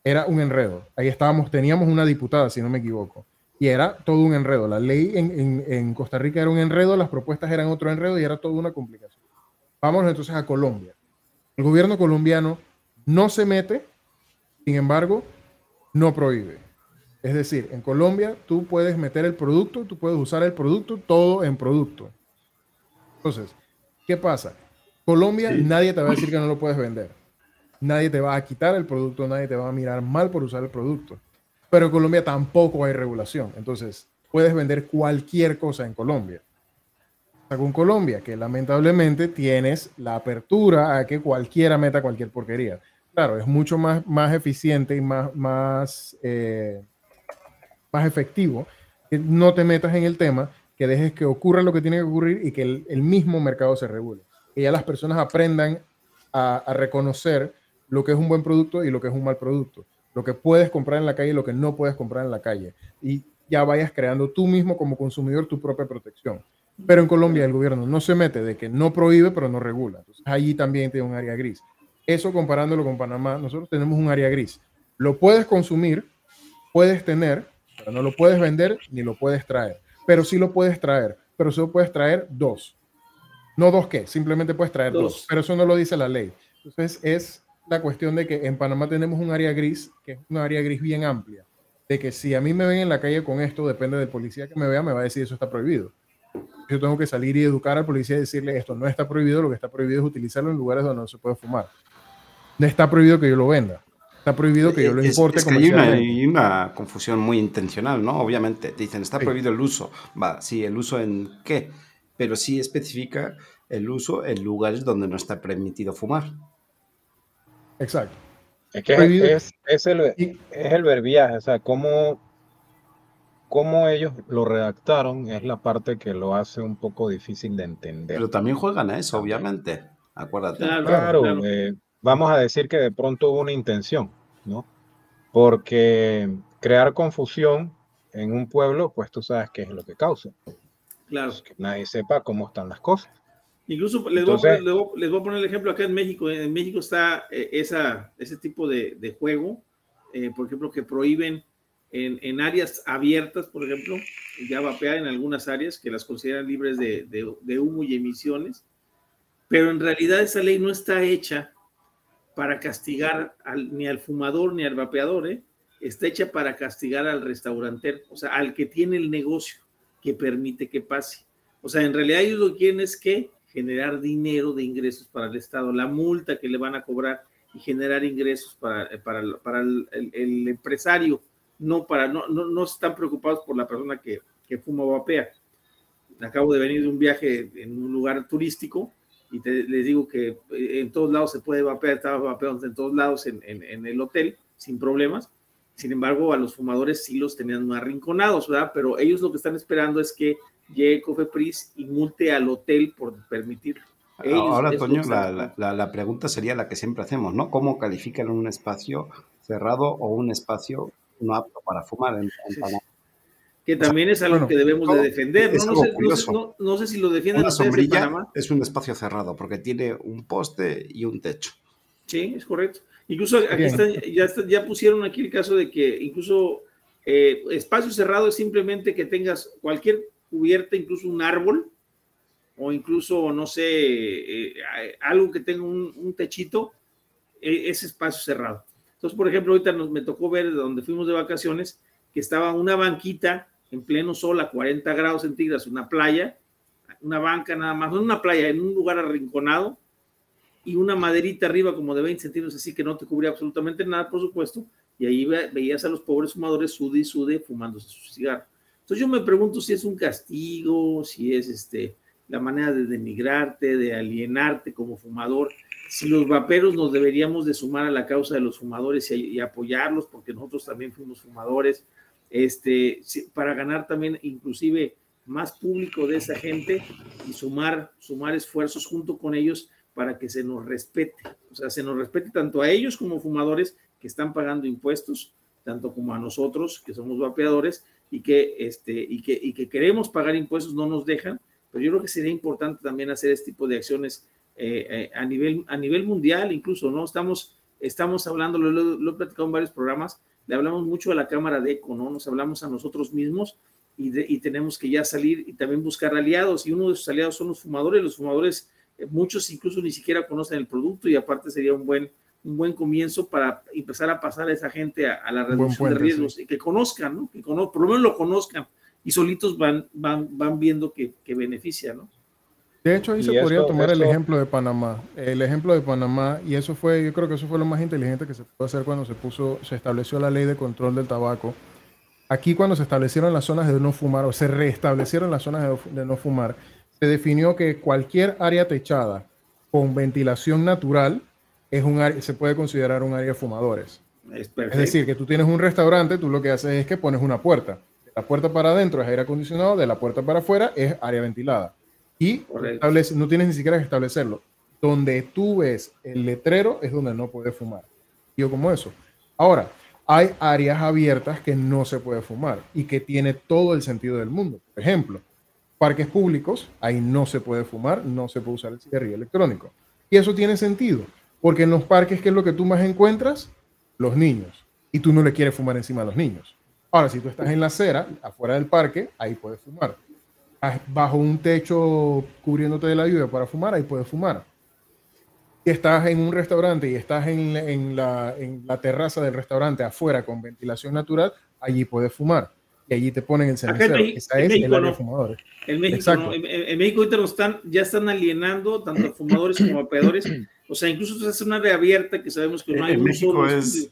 era un enredo. Ahí estábamos, teníamos una diputada, si no me equivoco, y era todo un enredo. La ley en, en Costa Rica era un enredo, las propuestas eran otro enredo y era toda una complicación. Vamos entonces a Colombia. El gobierno colombiano no se mete, sin embargo, no prohíbe. Es decir, en Colombia tú puedes meter el producto, tú puedes usar el producto, todo en producto. Entonces, ¿qué pasa? Colombia, nadie te va a decir que no lo puedes vender. Nadie te va a quitar el producto, nadie te va a mirar mal por usar el producto. Pero en Colombia tampoco hay regulación. Entonces, puedes vender cualquier cosa en Colombia. Con Colombia, que lamentablemente tienes la apertura a que cualquiera meta cualquier porquería. Claro, es mucho más, más eficiente y más, más eh, más efectivo, que no te metas en el tema, que dejes que ocurra lo que tiene que ocurrir y que el, mismo mercado se regule. Que ya las personas aprendan a, reconocer lo que es un buen producto y lo que es un mal producto. Lo que puedes comprar en la calle y lo que no puedes comprar en la calle. Y ya vayas creando tú mismo como consumidor tu propia protección. Pero en Colombia el gobierno no se mete de que no prohíbe, pero no regula. Entonces allí también tiene un área gris. Eso comparándolo con Panamá, nosotros tenemos un área gris. Lo puedes consumir, puedes tener, no lo puedes vender ni lo puedes traer, pero sí lo puedes traer, pero solo puedes traer dos. No dos qué, simplemente puedes traer dos. pero eso no lo dice la ley. Entonces es la cuestión de que en Panamá tenemos un área gris, que es una área gris bien amplia, de que si a mí me ven en la calle con esto, depende del policía que me vea, me va a decir eso está prohibido. Yo tengo que salir y educar al policía y decirle esto no está prohibido, lo que está prohibido es utilizarlo en lugares donde no se puede fumar. No está prohibido que yo lo venda. Está prohibido que yo lo importe. Es, hay, una, hay, una, confusión muy intencional, ¿no? Obviamente, dicen, está prohibido el uso. Va, sí, ¿el uso en qué? Pero sí especifica el uso en lugares donde no está permitido fumar. Exacto. Es que es, es, el, es el verbiaje, o sea, cómo, cómo ellos lo redactaron es la parte que lo hace un poco difícil de entender. Pero también juegan a eso, obviamente. Acuérdate. Claro, claro. Eh, vamos a decir que de pronto hubo una intención, ¿no? Porque crear confusión en un pueblo, pues tú sabes qué es lo que causa. Claro. que nadie sepa cómo están las cosas. Incluso les, voy, a, les, voy, a poner el ejemplo acá en México. En México está eh, esa, ese tipo de, de juego, eh, por ejemplo, que prohíben en, en, áreas abiertas, por ejemplo, ya vapear en algunas áreas que las consideran libres de, de, de humo y emisiones, pero en realidad esa ley no está hecha para castigar ni al fumador ni al vapeador, ¿eh? está hecha para castigar al restaurantero, o sea, al que tiene el negocio que permite que pase. O sea, en realidad ellos lo que quieren es que generar dinero de ingresos para el Estado, la multa que le van a cobrar y generar ingresos para, para, para el, empresario, no, para, no, no, no, están preocupados por la persona que, que fuma o vapea. Acabo de venir de un viaje en un lugar turístico y les digo que eh, en todos lados se puede vapear, estaba vapeando en todos lados en, en, el hotel sin problemas. Sin embargo, a los fumadores sí los tenían arrinconados, ¿verdad? Pero ellos lo que están esperando es que llegue Cofepris y multe al hotel por permitirlo. Ahora, Toño, la, la, la, pregunta sería la que siempre hacemos, ¿no? ¿Cómo califican un espacio cerrado o un espacio no apto para fumar en, en que también es algo que debemos de defender. ¿no? No, sé, no, sé, si lo defienden Una sombrilla es un espacio cerrado porque tiene un poste y un techo. Sí, es correcto. Incluso aquí ya, ya pusieron aquí el caso de que incluso eh, espacio cerrado es simplemente que tengas cualquier cubierta, incluso un árbol, o incluso, no sé, eh, algo que tenga un, techito, e, es espacio cerrado. Entonces, por ejemplo, ahorita nos, me tocó ver donde fuimos de vacaciones que estaba una banquita en pleno sol a 40 grados centígrados, una playa, una banca nada más, no una playa, en un lugar arrinconado y una maderita arriba como de 20 centímetros, así que no te cubría absolutamente nada, por supuesto, y ahí veías a los pobres fumadores sude y sude fumándose su cigarro. Entonces yo me pregunto si es un castigo, si es este, la manera de denigrarte, de alienarte como fumador, si los vaperos nos deberíamos de sumar a la causa de los fumadores y, y apoyarlos, porque nosotros también fuimos fumadores, este, para ganar también inclusive más público de esa gente y sumar, sumar esfuerzos junto con ellos para que se nos respete, o sea, se nos respete tanto a ellos como fumadores que están pagando impuestos, tanto como a nosotros que somos vapeadores y que, este, y que, y que queremos pagar impuestos, no nos dejan, pero yo creo que sería importante también hacer este tipo de acciones eh, eh, a, nivel, a nivel mundial, incluso, ¿no? Estamos estamos hablando, lo, lo, lo he platicado en varios programas, le hablamos mucho a la Cámara de ECO, ¿no? Nos hablamos a nosotros mismos y, tenemos que ya salir y también buscar aliados. Y uno de esos aliados son los fumadores. Los fumadores, muchos incluso ni siquiera conocen el producto y aparte sería un buen, un buen comienzo para empezar a pasar a esa gente a, a la reducción puente, de riesgos sí. y que conozcan, ¿no? Que conozcan, por lo menos lo conozcan y solitos van, van, van viendo que, que beneficia, ¿no? De hecho, ahí se podría esto, tomar esto... el ejemplo de Panamá. El ejemplo de Panamá, y eso fue, yo creo que eso fue lo más inteligente que se pudo hacer cuando se puso, se estableció la ley de control del tabaco. Aquí cuando se establecieron las zonas de no fumar, o se restablecieron las zonas de, de no fumar, se definió que cualquier área techada con ventilación natural es un área, se puede considerar un área de fumadores. Es, es, decir, que tú tienes un restaurante, tú lo que haces es que pones una puerta. De la puerta para adentro es aire acondicionado, de la puerta para afuera es área ventilada y establece, no tienes ni siquiera que establecerlo. Donde tú ves el letrero es donde no puedes fumar. Yo como eso. Ahora, hay áreas abiertas que no se puede fumar y que tiene todo el sentido del mundo. Por ejemplo, parques públicos, ahí no se puede fumar, no se puede usar el cigarrillo electrónico. Y eso tiene sentido, porque en los parques, ¿qué es lo que tú más encuentras? Los niños. Y tú no le quieres fumar encima a los niños. Ahora, si tú estás en la acera, afuera del parque, ahí puedes fumar bajo un techo cubriéndote de la lluvia para fumar, ahí puedes fumar. Si estás en un restaurante y estás en, en, la, en, la, terraza del restaurante afuera con ventilación natural, allí puedes fumar. Y allí te ponen el cenicero. En, Esa en es México, el área no. de fumadores. En México, no. en, en, México están, ya están alienando tanto a fumadores como a vapeadores. O sea, incluso es un área abierta que sabemos que no hay en México es,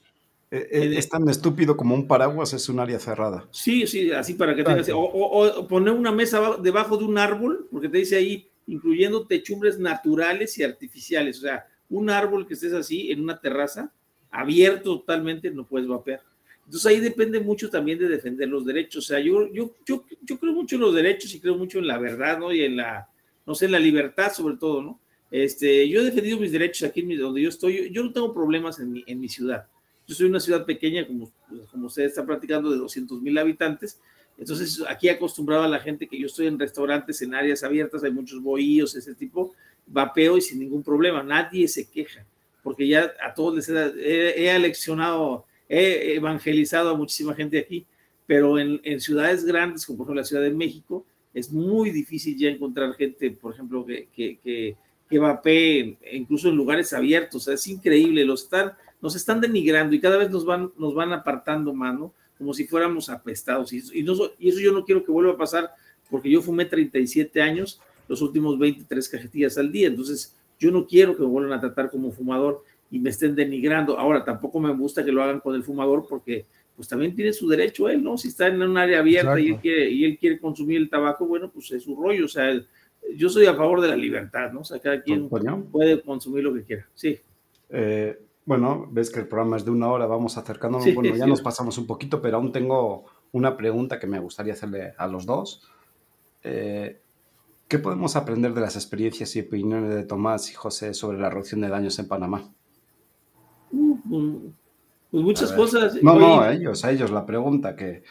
eh, eh, es tan estúpido como un paraguas, es un área cerrada. Sí, sí, así para que tengas. O, o, o, poner una mesa debajo de un árbol, porque te dice ahí, incluyendo techumbres naturales y artificiales. O sea, un árbol que estés así en una terraza, abierto totalmente, no puedes vapear. Entonces ahí depende mucho también de defender los derechos. O sea, yo, yo, yo, yo creo mucho en los derechos y creo mucho en la verdad, ¿no? Y en la, no sé, en la libertad sobre todo, ¿no? Este, yo he defendido mis derechos aquí donde yo estoy. Yo, no tengo problemas en mi, en mi ciudad. Yo soy una ciudad pequeña, como, como usted está platicando, de 200 mil habitantes. Entonces, aquí acostumbrado a la gente que yo estoy en restaurantes, en áreas abiertas, hay muchos bohíos, ese tipo, vapeo y sin ningún problema. Nadie se queja, porque ya a todos les he, he, he aleccionado, he evangelizado a muchísima gente aquí, pero en, ciudades grandes, como por ejemplo la Ciudad de México, es muy difícil ya encontrar gente, por ejemplo, que, que, que, que vapee, incluso en lugares abiertos. Es increíble, los están, nos están denigrando y cada vez nos van, nos van apartando más, ¿no? Como si fuéramos apestados. Y, no, y eso yo no quiero que vuelva a pasar porque yo fumé 37 años, los últimos 23 cajetillas al día. Entonces, yo no quiero que me vuelvan a tratar como fumador y me estén denigrando. Ahora, tampoco me gusta que lo hagan con el fumador porque pues también tiene su derecho él, ¿no? Si está en un área abierta y él, quiere, y él quiere consumir el tabaco, bueno, pues es su rollo. O sea, yo soy a favor de la libertad, ¿no? O sea, cada quien puede consumir lo que quiera. Sí. Eh, bueno, ves que el programa es de una hora, vamos acercándonos. Sí, bueno, ya sí. nos pasamos un poquito, pero aún tengo una pregunta que me gustaría hacerle a los dos. Eh, ¿Qué podemos aprender de las experiencias y opiniones de Tomás y José sobre la reducción de daños en Panamá? Pues muchas cosas. No, no, a ellos, a ellos la pregunta que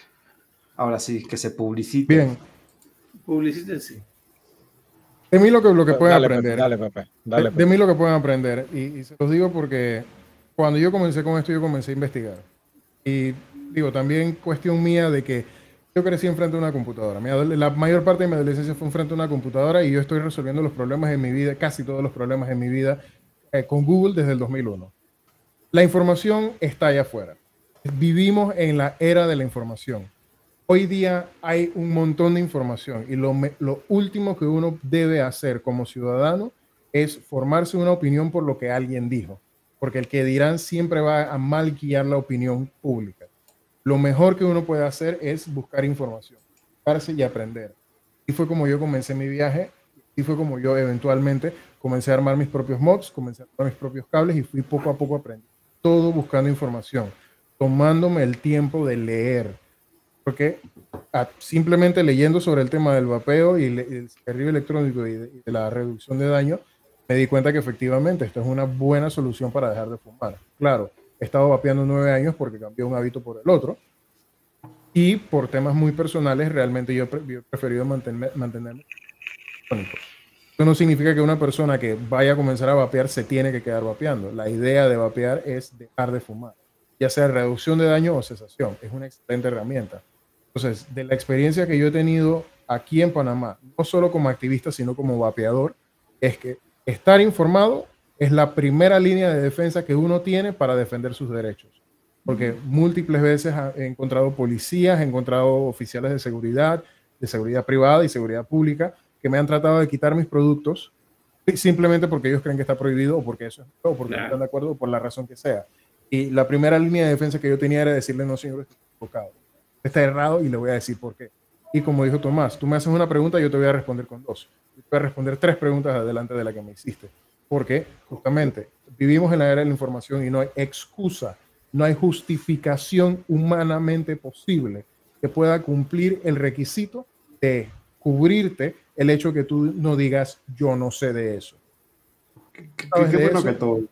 ahora sí, que se publicite. Bien. Publicítense. De mí lo que, lo que pueden dale, aprender. Pepe, dale, Pepe, dale, Pepe. De, de, mí lo que pueden aprender. Y, y, se los digo porque cuando yo comencé con esto, yo comencé a investigar. Y digo, también cuestión mía de que yo crecí enfrente de una computadora. Mi la mayor parte de mi adolescencia fue enfrente de una computadora y yo estoy resolviendo los problemas en mi vida, casi todos los problemas en mi vida, eh, con Google desde el 2001. La información está allá afuera. Vivimos en la era de la información. Hoy día hay un montón de información y lo, último que uno debe hacer como ciudadano es formarse una opinión por lo que alguien dijo, porque el que dirán siempre va a mal guiar la opinión pública. Lo mejor que uno puede hacer es buscar información, buscarse y aprender. Y fue como yo comencé mi viaje y fue como yo eventualmente comencé a armar mis propios mods, comencé a armar mis propios cables y fui poco a poco aprendiendo. Todo buscando información, tomándome el tiempo de leer, porque a, simplemente leyendo sobre el tema del vapeo y, le, el cigarrillo electrónico y de, y de, la reducción de daño, me di cuenta que efectivamente esto es una buena solución para dejar de fumar. Claro, he estado vapeando nueve años porque cambié un hábito por el otro. Y por temas muy personales, realmente yo, he preferido mantener, mantenerme No significa que una persona que vaya a comenzar a vapear se tiene que quedar vapeando. La idea de vapear es dejar de fumar, ya sea reducción de daño o cesación. Es una excelente herramienta. Entonces, de la experiencia que yo he tenido aquí en Panamá, no solo como activista, sino como vapeador, es que estar informado es la primera línea de defensa que uno tiene para defender sus derechos. Porque múltiples veces he encontrado policías, he encontrado oficiales de seguridad, de seguridad privada y seguridad pública, que me han tratado de quitar mis productos simplemente porque ellos creen que está prohibido o porque eso es o porque no están de acuerdo o por la razón que sea. Y la primera línea de defensa que yo tenía era decirle, no, señor, está equivocado, está errado y le voy a decir por qué. Y como dijo Tomás, tú me haces una pregunta, yo te voy a responder con dos. Yo te voy a responder tres preguntas adelante de la que me hiciste. Porque justamente vivimos en la era de la información y no hay excusa, no hay justificación humanamente posible que pueda cumplir el requisito de cubrirte el hecho que tú no digas yo no sé de eso. Qué, bueno, Que tú,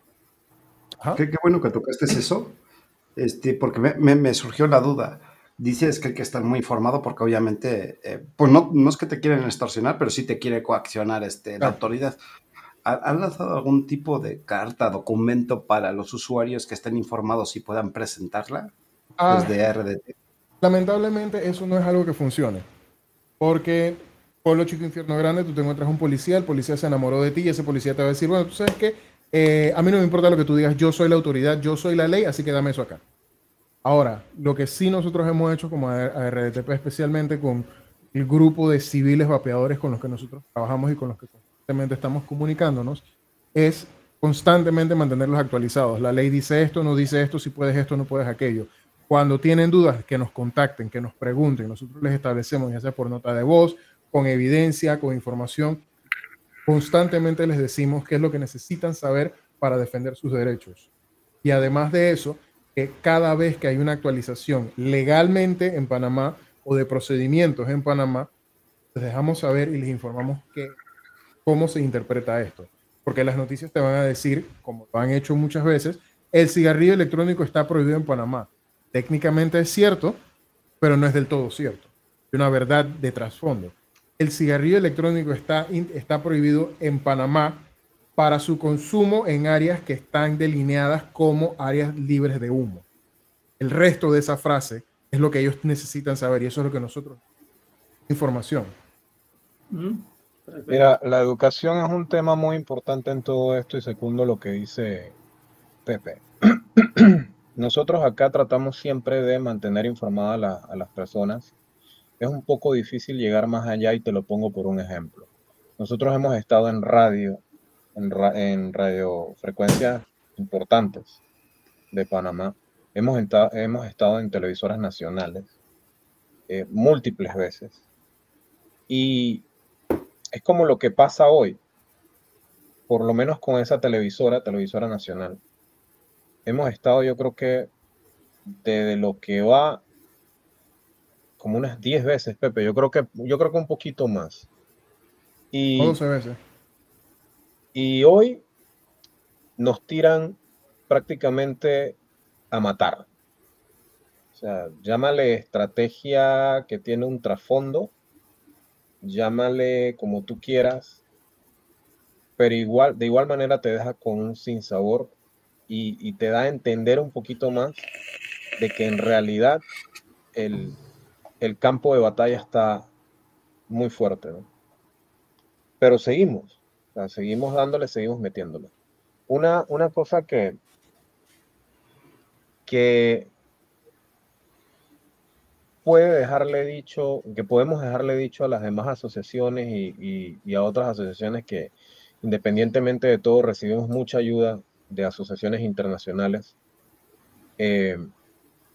qué, bueno que tocaste eso, este, porque me, me, surgió la duda. Dices que hay que estar muy informado porque obviamente, eh, pues no, no es que te quieren extorsionar, pero sí te quiere coaccionar este, la autoridad. ¿Han lanzado algún tipo de carta, documento para los usuarios que estén informados y puedan presentarla ah, desde RDT? Lamentablemente eso no es algo que funcione, porque Pueblo Chico Infierno Grande, tú te encuentras un policía, el policía se enamoró de ti y ese policía te va a decir, bueno, tú sabes que eh, a mí no me importa lo que tú digas, yo soy la autoridad, yo soy la ley, así que dame eso acá. Ahora, lo que sí nosotros hemos hecho como RDTP, especialmente con el grupo de civiles vapeadores con los que nosotros trabajamos y con los que constantemente estamos comunicándonos, es constantemente mantenerlos actualizados. La ley dice esto, no dice esto, si puedes esto, no puedes aquello. Cuando tienen dudas, que nos contacten, que nos pregunten. Nosotros les establecemos, ya sea por nota de voz, con evidencia, con información. Constantemente les decimos qué es lo que necesitan saber para defender sus derechos. Y además de eso, que cada vez que hay una actualización legalmente en Panamá o de procedimientos en Panamá, les dejamos saber y les informamos que, cómo se interpreta esto. Porque las noticias te van a decir, como lo han hecho muchas veces, el cigarrillo electrónico está prohibido en Panamá. Técnicamente es cierto, pero no es del todo cierto. Hay una verdad de trasfondo el cigarrillo electrónico está, está prohibido en Panamá para su consumo en áreas que están delineadas como áreas libres de humo. El resto de esa frase es lo que ellos necesitan saber y eso es lo que nosotros información. Mira, la educación es un tema muy importante en todo esto y segundo lo que dice Pepe. [clears throat] Nosotros acá tratamos siempre de mantener informadas a las personas es un poco difícil llegar más allá y te lo pongo por un ejemplo. Nosotros hemos estado en radio, en, en radiofrecuencias importantes de Panamá. Hemos, hemos estado en televisoras nacionales eh, múltiples veces. Y es como lo que pasa hoy, por lo menos con esa televisora, televisora nacional. Hemos estado, yo creo que desde lo que va como unas 10 veces, Pepe. Yo creo que, yo creo que un poquito más. Y, 11 veces. Y hoy nos tiran prácticamente a matar. O sea, llámale estrategia que tiene un trasfondo, llámale como tú quieras, pero igual, de igual manera te deja con un sinsabor y, y te da a entender un poquito más de que en realidad el, el campo de batalla está muy fuerte, Pero seguimos, seguimos dándole, seguimos metiéndole. Una, una cosa que, que puede dejarle dicho, que podemos dejarle dicho a las demás asociaciones y, a otras asociaciones que independientemente de todo recibimos mucha ayuda de asociaciones internacionales. Eh,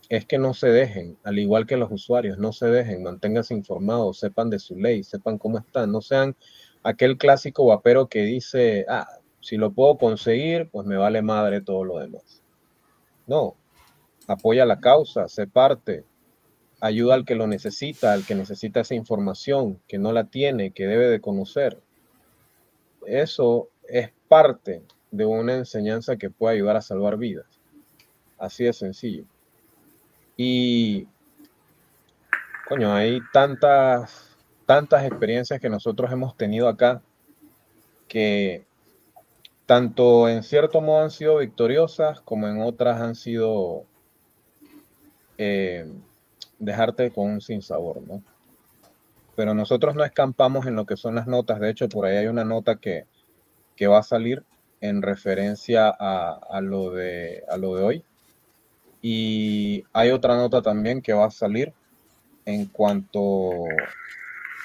es que no se dejen, al igual que los usuarios, no se dejen, manténganse informados, sepan de su ley, sepan cómo están, no sean aquel clásico vapero que dice, ah, si lo puedo conseguir, pues me vale madre todo lo demás. No, apoya la causa, se parte, ayuda al que lo necesita, al que necesita esa información, que no la tiene, que debe de conocer. Eso es parte de una enseñanza que puede ayudar a salvar vidas. Así de sencillo. Y, coño, hay tantas, tantas experiencias que nosotros hemos tenido acá que tanto en cierto modo han sido victoriosas como en otras han sido eh, dejarte con un sinsabor, ¿no? Pero nosotros no escampamos en lo que son las notas. De hecho, por ahí hay una nota que, que va a salir en referencia a, a, lo de, a lo de hoy. Y hay otra nota también que va a salir en cuanto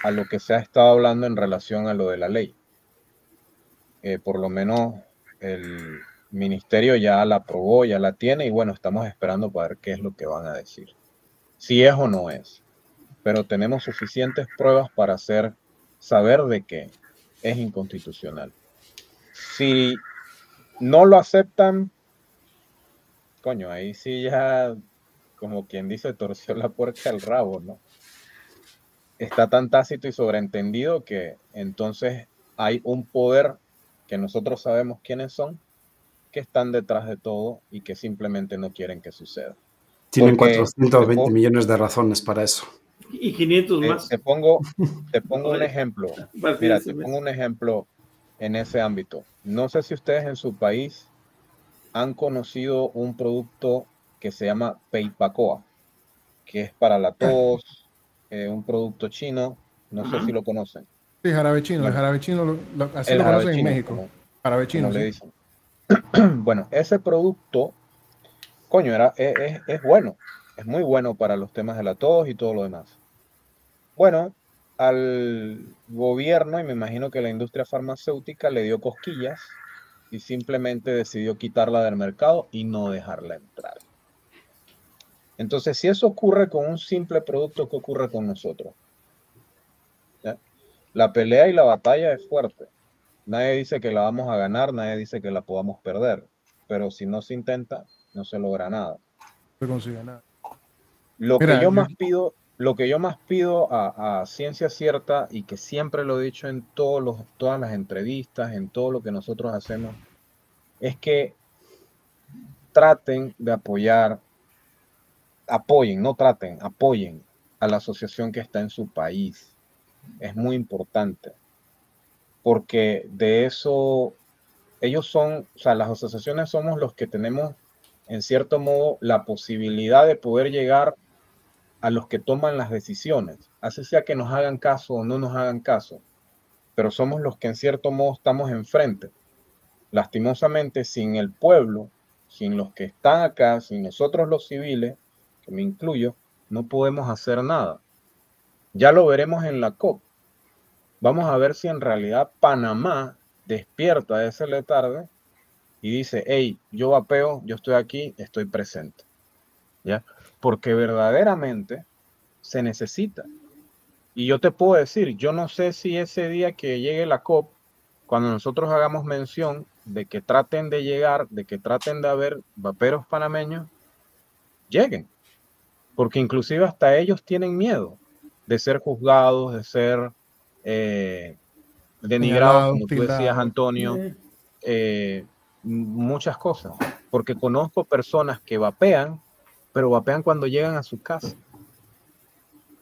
a lo que se ha estado hablando en relación a lo de la ley. Eh, por lo menos el ministerio ya la aprobó, ya la tiene y bueno, estamos esperando para ver qué es lo que van a decir. Si es o no es. Pero tenemos suficientes pruebas para hacer saber de que es inconstitucional. Si no lo aceptan, coño, ahí sí ya, como quien dice, torció la puerta al rabo, ¿no? Está tan tácito y sobreentendido que entonces hay un poder que nosotros sabemos quiénes son, que están detrás de todo y que simplemente no quieren que suceda. Tienen 420 millones de razones para eso. Y 500 más. Te, pongo, te pongo un ejemplo. Mira, te pongo un ejemplo en ese ámbito. No sé si ustedes en su país han conocido un producto que se llama Peipacoa, que es para la tos, [laughs] eh, un producto chino. No sé si lo conocen. Sí, jarabe chino. el jarabe chino, lo, lo, así lo conocen en México. Como, jarabe chino. Sí. le dicen. [clears throat] bueno, ese producto, coño, era, es, es, es bueno. Es muy bueno para los temas de la tos y todo lo demás. Bueno, al gobierno, y me imagino que la industria farmacéutica le dio cosquillas y simplemente decidió quitarla del mercado y no dejarla entrar. Entonces, si eso ocurre con un simple producto, ¿qué ocurre con nosotros? ¿Ya? La pelea y la batalla es fuerte. Nadie dice que la vamos a ganar, nadie dice que la podamos perder, pero si no se intenta, no se logra nada. No se consigue nada. Lo Mira, que yo más pido, lo que yo más pido a, ciencia cierta y que siempre lo he dicho en todas las entrevistas, en todo lo que nosotros hacemos, es que traten de apoyar, apoyen, no traten, apoyen a la asociación que está en su país. Es muy importante, porque de eso, ellos son, o sea, las asociaciones somos los que tenemos, en cierto modo, la posibilidad de poder llegar a los que toman las decisiones, así sea que nos hagan caso o no nos hagan caso, pero somos los que en cierto modo estamos enfrente. Lastimosamente, sin el pueblo, sin los que están acá, sin nosotros los civiles, que me incluyo, no podemos hacer nada. Ya lo veremos en la COP. Vamos a ver si en realidad Panamá despierta de ese letarde y dice, hey, yo vapeo, yo estoy aquí, estoy presente. ¿Ya? Porque verdaderamente se necesita. Y yo te puedo decir, yo no sé si ese día que llegue la COP, cuando nosotros hagamos mención de que traten de llegar, de que traten de haber vaperos panameños, lleguen. Porque inclusive hasta ellos tienen miedo de ser juzgados, de ser eh, denigrados, como tú decías, Antonio, eh, muchas cosas. Porque conozco personas que vapean pero vapean cuando llegan a su casa.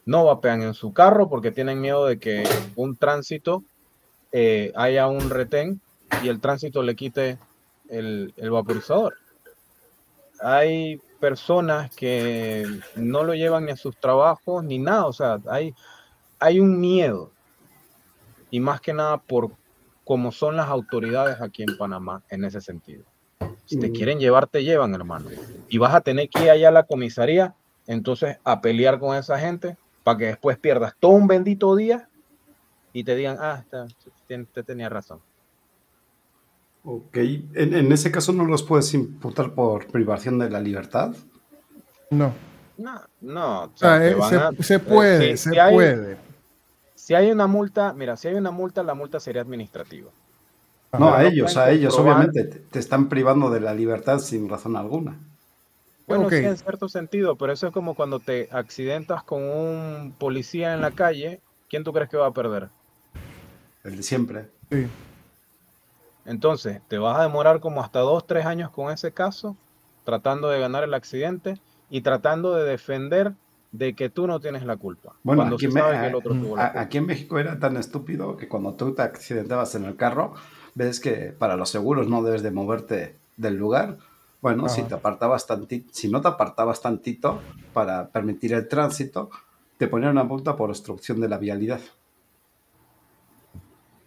No vapean en su carro porque tienen miedo de que un tránsito eh, haya un retén y el tránsito le quite el, el vaporizador. Hay personas que no lo llevan ni a sus trabajos ni nada, o sea, hay, hay un miedo y más que nada por cómo son las autoridades aquí en Panamá en ese sentido. Si te quieren llevar, te llevan, hermano. Y vas a tener que ir allá a la comisaría, entonces a pelear con esa gente para que después pierdas todo un bendito día y te digan, ah, te tenía razón. Ok, ¿En, en, ese caso no los puedes imputar por privación de la libertad. No. No, no. O sea, eh, se, a, se, puede, si, se si hay, puede. Si hay una multa, mira, si hay una multa, la multa sería administrativa. No, a ellos, a ellos, obviamente, te, te, están privando de la libertad sin razón alguna. Bueno, okay. sí, en cierto sentido, pero eso es como cuando te accidentas con un policía en la calle, ¿quién tú crees que va a perder? El de siempre. Sí. Entonces, te vas a demorar como hasta dos, tres años con ese caso, tratando de ganar el accidente y tratando de defender de que tú no tienes la culpa. Bueno, cuando aquí, se me- sabe que el otro tuvo la a- culpa. aquí en México era tan estúpido que cuando tú te accidentabas en el carro, ves que para los seguros no debes de moverte del lugar. Bueno, si Ajá. te apartabas tantito, si no te apartabas tantito para permitir el tránsito, te ponían una multa por obstrucción de la vialidad.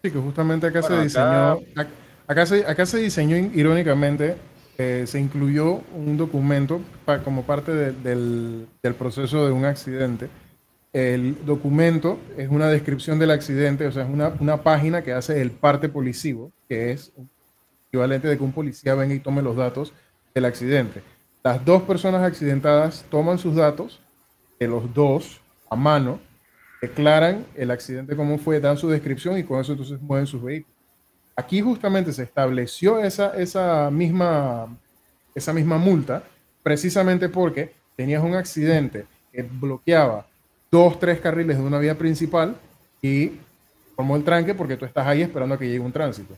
Sí, que justamente acá Bueno, se acá- diseñó, ac- acá se, acá se diseñó irónicamente, eh, se incluyó un documento pa- como parte de- del, del proceso de un accidente. El documento es una descripción del accidente, o sea, es una, una página que hace el parte policivo, que es equivalente de que un policía venga y tome los datos del accidente. Las dos personas accidentadas toman sus datos, de los dos a mano, declaran el accidente cómo fue, dan su descripción y con eso entonces mueven sus vehículos. Aquí justamente se estableció esa, esa, misma, esa misma multa precisamente porque tenías un accidente que bloqueaba dos, tres carriles de una vía principal y formó el tranque porque tú estás ahí esperando a que llegue un tránsito.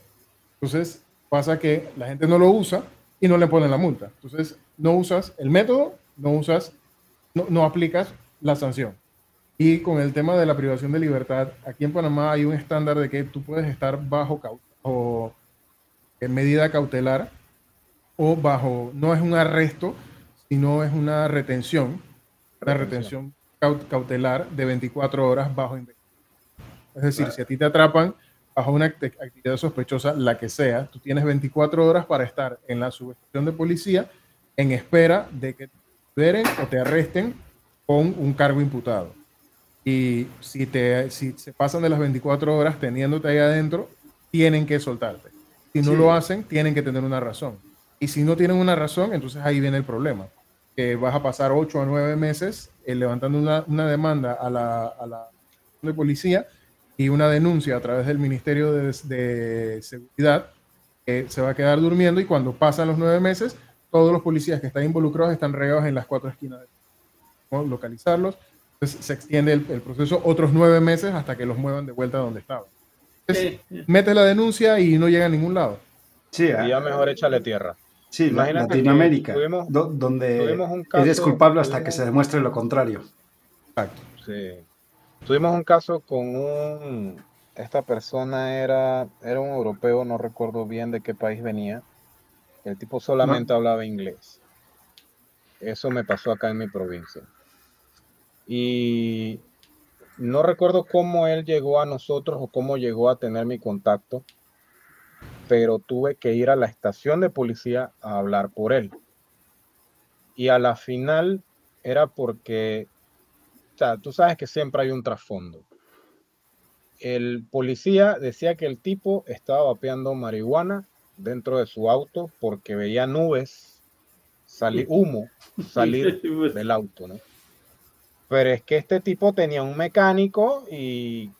Entonces pasa que la gente no lo usa y no le ponen la multa. Entonces no usas el método, no usas, no, no aplicas la sanción. Y con el tema de la privación de libertad, aquí en Panamá hay un estándar de que tú puedes estar bajo o en medida cautelar o bajo, no es un arresto, sino es una retención, una retención cautelar de 24 horas bajo investigación. Es decir, si a ti te atrapan bajo una act- actividad sospechosa, la que sea, tú tienes 24 horas para estar en la subestación de policía en espera de que te liberen o te arresten con un cargo imputado. Y si, te, si se pasan de las 24 horas teniéndote ahí adentro, tienen que soltarte. Si no Sí. lo hacen, tienen que tener una razón. Y si no tienen una razón, entonces ahí viene el problema. Que vas a pasar 8 a 9 meses eh, levantando una, una demanda a la, a la de policía y una denuncia a través del Ministerio de, de Seguridad se va a quedar durmiendo y cuando pasan los nueve meses, todos los policías que están involucrados están regados en las cuatro esquinas. de- ¿no? Localizarlos. Entonces se extiende el, el proceso otros nueve meses hasta que los muevan de vuelta a donde estaban. Entonces, metes la denuncia y no llega a ningún lado. Sí, ya mejor échale tierra. Sí, Imagínate Latinoamérica, tuvimos- do- donde tuvimos un eres caso- culpable hasta que se demuestre lo contrario. Exacto. Sí. Tuvimos un caso con un... Esta persona era, era un europeo, no recuerdo bien de qué país venía. El tipo solamente hablaba inglés. Eso me pasó acá en mi provincia. Y no recuerdo cómo él llegó a nosotros o cómo llegó a tener mi contacto, pero tuve que ir a la estación de policía a hablar por él. Y a la final era porque, o sea, tú sabes que siempre hay un trasfondo. El policía decía que el tipo estaba vapeando marihuana dentro de su auto porque veía nubes, salir [laughs] humo, salir del auto, ¿no? Pero es que este tipo tenía un mecánico y,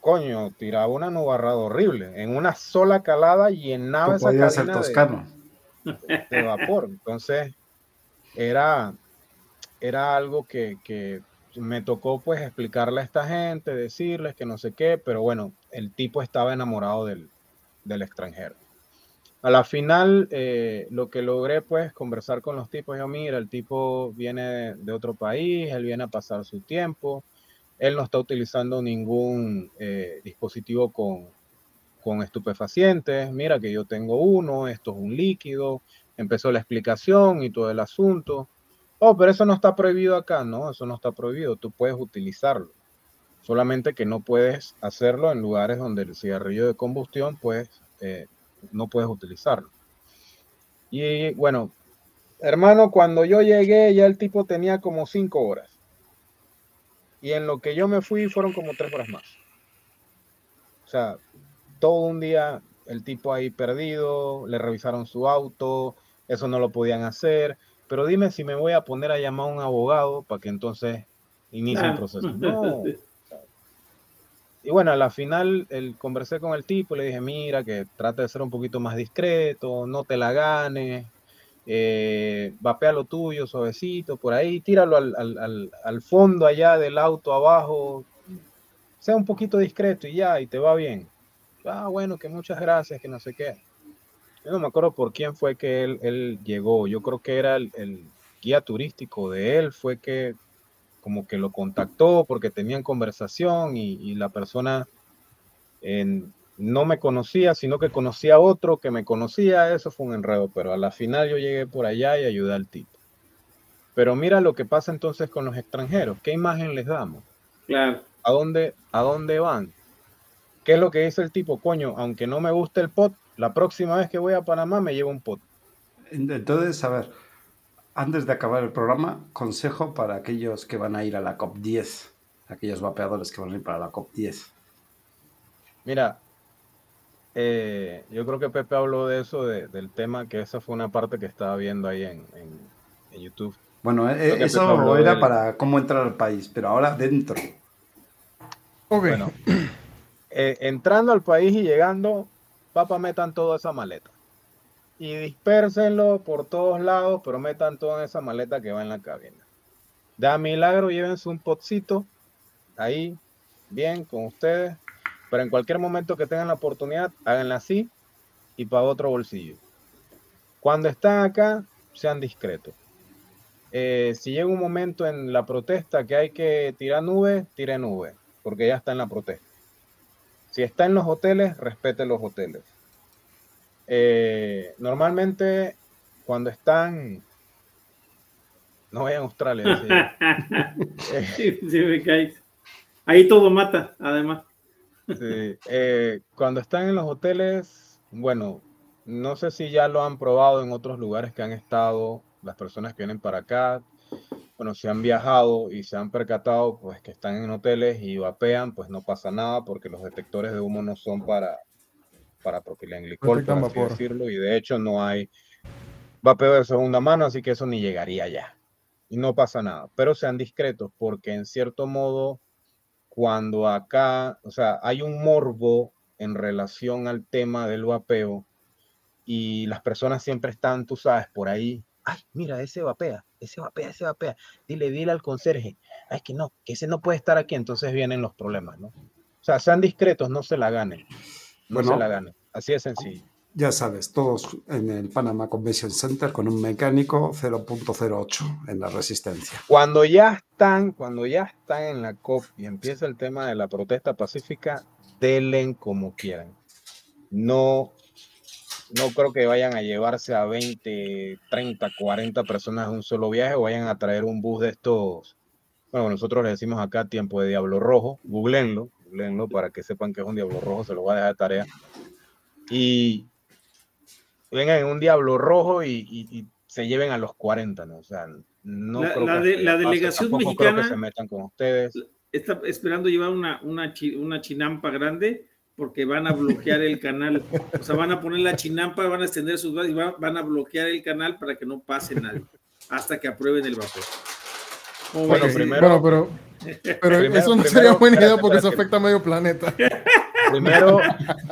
coño, tiraba una nubarrada horrible. En una sola calada llenaba esa cabina de- toscano. de vapor. Entonces, era, era algo que, que me tocó pues explicarle a esta gente, decirles que no sé qué, pero bueno, el tipo estaba enamorado del, del extranjero. A la final, eh, lo que logré pues conversar con los tipos, yo mira, el tipo viene de otro país, él viene a pasar su tiempo, él no está utilizando ningún eh, dispositivo con, con estupefacientes, mira que yo tengo uno, esto es un líquido, empezó la explicación y todo el asunto. Oh, pero eso no está prohibido acá, no, eso no está prohibido, tú puedes utilizarlo. Solamente que no puedes hacerlo en lugares donde el cigarrillo de combustión, pues, eh, no puedes utilizarlo. Y bueno, hermano, cuando yo llegué, ya el tipo tenía como cinco horas. Y en lo que yo me fui fueron como tres horas más. O sea, todo un día el tipo ahí perdido, le revisaron su auto, eso no lo podían hacer. Pero dime si me voy a poner a llamar a un abogado para que entonces inicie el proceso. [laughs] No. Y bueno, a la final el, conversé con el tipo, le dije, mira, que trate de ser un poquito más discreto, no te la ganes, eh, vapea lo tuyo suavecito, por ahí, tíralo al, al, al, fondo allá del auto abajo, sea un poquito discreto y ya, y te va bien. Ah, bueno, que muchas gracias, que no sé qué. Yo no me acuerdo por quién fue que él, él llegó. Yo creo que era el, el, guía turístico de él, fue que como que lo contactó porque tenían conversación y, la persona no me conocía, sino que conocía a otro que me conocía, eso fue un enredo, pero a la final yo llegué por allá y ayudé al tipo. Pero mira lo que pasa entonces con los extranjeros, ¿qué imagen les damos? Claro. ¿A dónde, a dónde van? ¿Qué es lo que dice el tipo? Coño, aunque no me guste el pot, la próxima vez que voy a Panamá me llevo un pot. Entonces, a ver, antes de acabar el programa, consejo para aquellos que van a ir a la COP10, aquellos vapeadores que van a ir para la COP10. Mira, eh, yo creo que Pepe habló de eso, del tema, que esa fue una parte que estaba viendo ahí en, YouTube. Bueno, eh, eso era para cómo entrar al país, pero ahora dentro. Bueno, eh, entrando al país y llegando, papá, metan toda esa maleta. Y dispersenlo por todos lados, pero metan todo en esa maleta que va en la cabina. Da milagro, llévense un potcito ahí, bien, con ustedes pero en cualquier momento que tengan la oportunidad, háganla así y para otro bolsillo. Cuando están acá, sean discretos. Eh, si llega un momento en la protesta que hay que tirar nube, tire nube, porque ya está en la protesta. Si está en los hoteles, respete los hoteles. Eh, normalmente, cuando están. No vayan a Australia. [laughs] sí, me Ahí todo mata, además. Sí. Eh, cuando están en los hoteles, bueno, no sé si ya lo han probado en otros lugares que han estado, las personas que vienen para acá, bueno, si han viajado y se han percatado, pues que están en hoteles y vapean, pues no pasa nada porque los detectores de humo no son para, para propilenglicol, por así decirlo, y de hecho no hay vapeo de segunda mano, así que eso ni llegaría ya. Y no pasa nada, pero sean discretos porque en cierto modo cuando acá, o sea, hay un morbo en relación al tema del vapeo y las personas siempre están, tú sabes, por ahí, ay, mira, ese vapea, ese vapea, ese vapea, dile, dile al conserje, ay, que no, que ese no puede estar aquí, entonces vienen los problemas, ¿no? O sea, sean discretos, no se la ganen, no se la ganen, así de sencillo ya sabes, todos en el Panama Convention Center con un mecánico 0.08 en la resistencia. Cuando ya están, cuando ya están en la COP y empieza el tema de la protesta pacífica, delen como quieran. No, no creo que vayan a llevarse a 20, 30, 40 personas en un solo viaje o vayan a traer un bus de estos. Bueno, nosotros le decimos acá tiempo de Diablo Rojo, googleenlo, googleenlo para que sepan que es un Diablo Rojo, se lo voy a dejar de tarea. Y vengan en un diablo rojo y, se lleven a los 40, ¿no? O sea, no la, creo la, que la delegación mexicana se metan con ustedes. Está esperando llevar una, una, una chinampa grande porque van a bloquear el canal. O sea, van a poner la chinampa, van a extender sus brazos y van, a bloquear el canal para que no pase nadie hasta que aprueben el vapor. Bueno, primero, pero, pero eso no sería buena idea porque eso afecta a medio planeta. [laughs] Primero,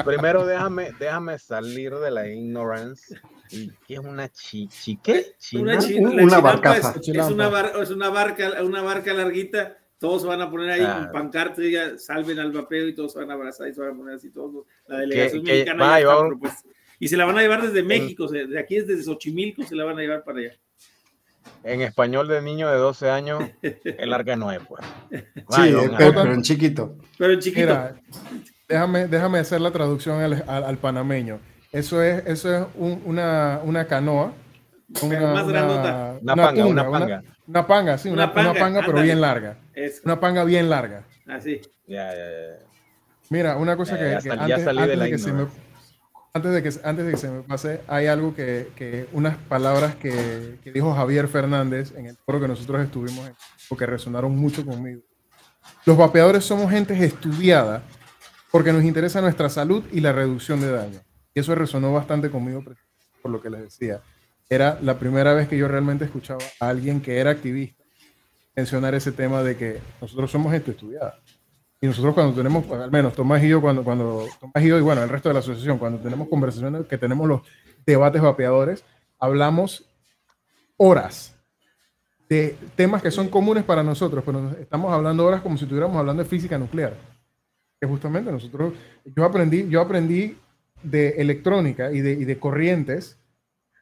primero déjame, déjame salir de la ignorance. ¿Y qué es una chi, chique? Una, una barcaza. Es, una, es una barca, una barca larguita. Todos van a poner ahí un pancarta y salven al vapeo y todos van a abrazar y se van a poner así todos. La delegación mexicana Y se la van a llevar desde México, de aquí desde Xochimilco se la van a llevar para allá. En español de niño de 12 años, el arca no es, pues. [laughs] sí, pero, en chiquito. Pero en chiquito. Déjame, déjame hacer la traducción al, panameño. Eso es, eso es una, una canoa. [laughs] Una, más una, una, panga, una panga. Una, panga, sí, una, panga, pero bien larga. Una panga bien larga. Así. Ya, ya, ya. Mira, una cosa que, antes, antes, de que se me, antes, de que, antes de que se me pase, hay algo que, que unas palabras que, que, dijo Javier Fernández en el foro que nosotros estuvimos, porque resonaron mucho conmigo. Los vapeadores somos gente estudiada porque nos interesa nuestra salud y la reducción de daño. Y eso resonó bastante conmigo por lo que les decía. Era la primera vez que yo realmente escuchaba a alguien que era activista mencionar ese tema de que nosotros somos gente estudiada. Y nosotros cuando tenemos, al menos Tomás y yo, cuando, cuando Tomás y yo, y bueno, el resto de la asociación, cuando tenemos conversaciones, que tenemos los debates vapeadores, hablamos horas de temas que son comunes para nosotros, pero estamos hablando horas como si estuviéramos hablando de física nuclear que justamente nosotros, yo aprendí, yo aprendí de electrónica y de, y de corrientes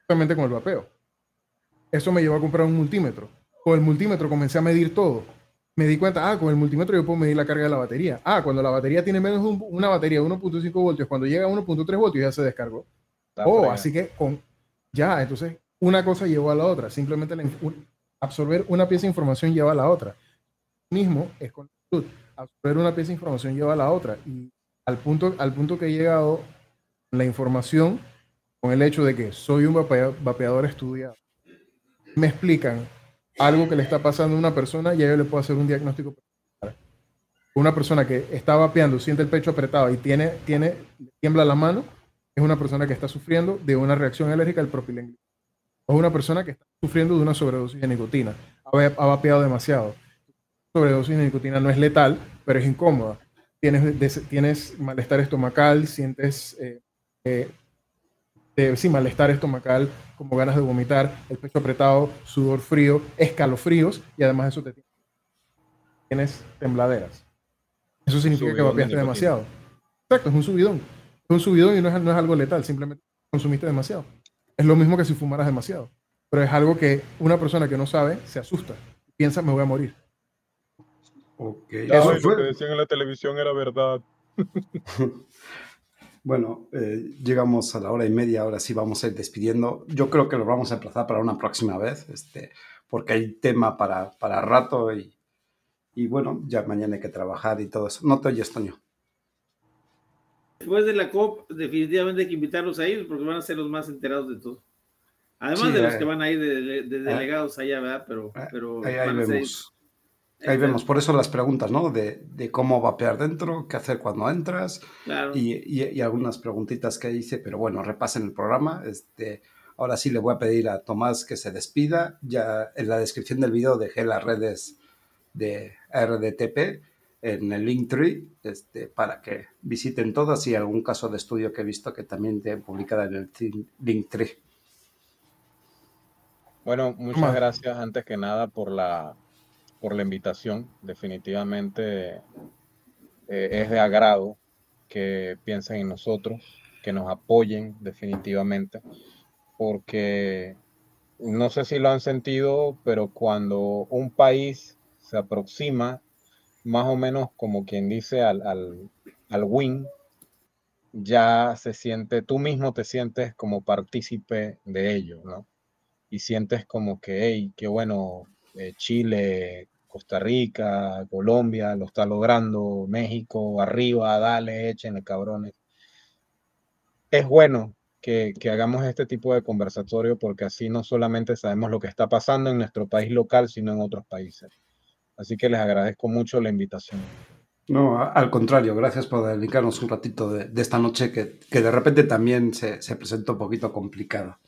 justamente con el vapeo. Eso me llevó a comprar un multímetro. Con el multímetro comencé a medir todo. me di cuenta, ah, con el multímetro yo puedo medir la carga de la batería. Ah, cuando la batería tiene menos de un- una batería de 1.5 voltios, cuando llega a 1.3 voltios ya se descargó. Está Oh, así que con ya, entonces una cosa llevó a la otra. Simplemente la un- absorber una pieza de información lleva a la otra. Mismo es con la salud. Absorber una pieza de información lleva a la otra. Y al punto, al punto que he llegado la información con el hecho de que soy un vapea- vapeador estudiado, me explican algo que le está pasando a una persona, ya yo le puedo hacer un diagnóstico. Una persona que está vapeando, siente el pecho apretado y tiene, tiene, tiembla la mano, es una persona que está sufriendo de una reacción alérgica al propilenglicol. O una persona que está sufriendo de una sobredosis de nicotina. Ha vapeado demasiado. Sobredosis de nicotina no es letal, pero es incómoda. Tienes, des- tienes malestar estomacal, sientes eh, eh, eh, sí, malestar estomacal, como ganas de vomitar, el pecho apretado, sudor frío, escalofríos y además eso te tiene- tienes tembladeras. Eso significa que Subidón de vapeaste nicotina. demasiado. Exacto, es un subidón. Es un subidón y no es, no es algo letal, simplemente consumiste demasiado. Es lo mismo que si fumaras demasiado. Pero es algo que una persona que no sabe se asusta. Piensa, me voy a morir. Ok, Ay, eso lo fue- que decían en la televisión era verdad. [laughs] Bueno, eh, llegamos a la hora y media, ahora sí vamos a ir despidiendo. Yo creo que lo vamos a emplazar para una próxima vez, este, porque hay tema para, para rato y, y bueno, ya mañana hay que trabajar y todo eso. No te oyes, Toño. Después de la COP, definitivamente hay que invitarlos a ir porque van a ser los más enterados de todo. Además Sí, de los eh, que van a ir de, de- de delegados allá, ¿verdad? Pero, pero Ahí, ahí van a ser- vemos. Ahí vemos, por eso las preguntas, ¿no? De, de cómo vapear dentro, qué hacer cuando entras Claro. y, y- y algunas preguntitas que hice, pero bueno, repasen el programa. Este, ahora sí le voy a pedir a Tomás que se despida. Ya en la descripción del video dejé las redes de RDTP en el Linktree este, para que visiten todas y algún caso de estudio que he visto que también te publicada en el Linktree. Bueno, muchas gracias antes que nada por la, por la invitación. Definitivamente eh, es de agrado que piensen en nosotros, que nos apoyen definitivamente, porque no sé si lo han sentido, pero cuando un país se aproxima más o menos como quien dice al, al, al win, ya se siente, tú mismo te sientes como partícipe de ello, ¿no? Y sientes como que, hey, qué bueno, eh, Chile, Costa Rica, Colombia, lo está logrando, México, arriba, dale, échenle cabrones. Es bueno que, que hagamos este tipo de conversatorio porque así no solamente sabemos lo que está pasando en nuestro país local, sino en otros países. Así que les agradezco mucho la invitación. No, al contrario, gracias por dedicarnos un ratito de, de esta noche que, que de repente también se, se presentó un poquito complicada.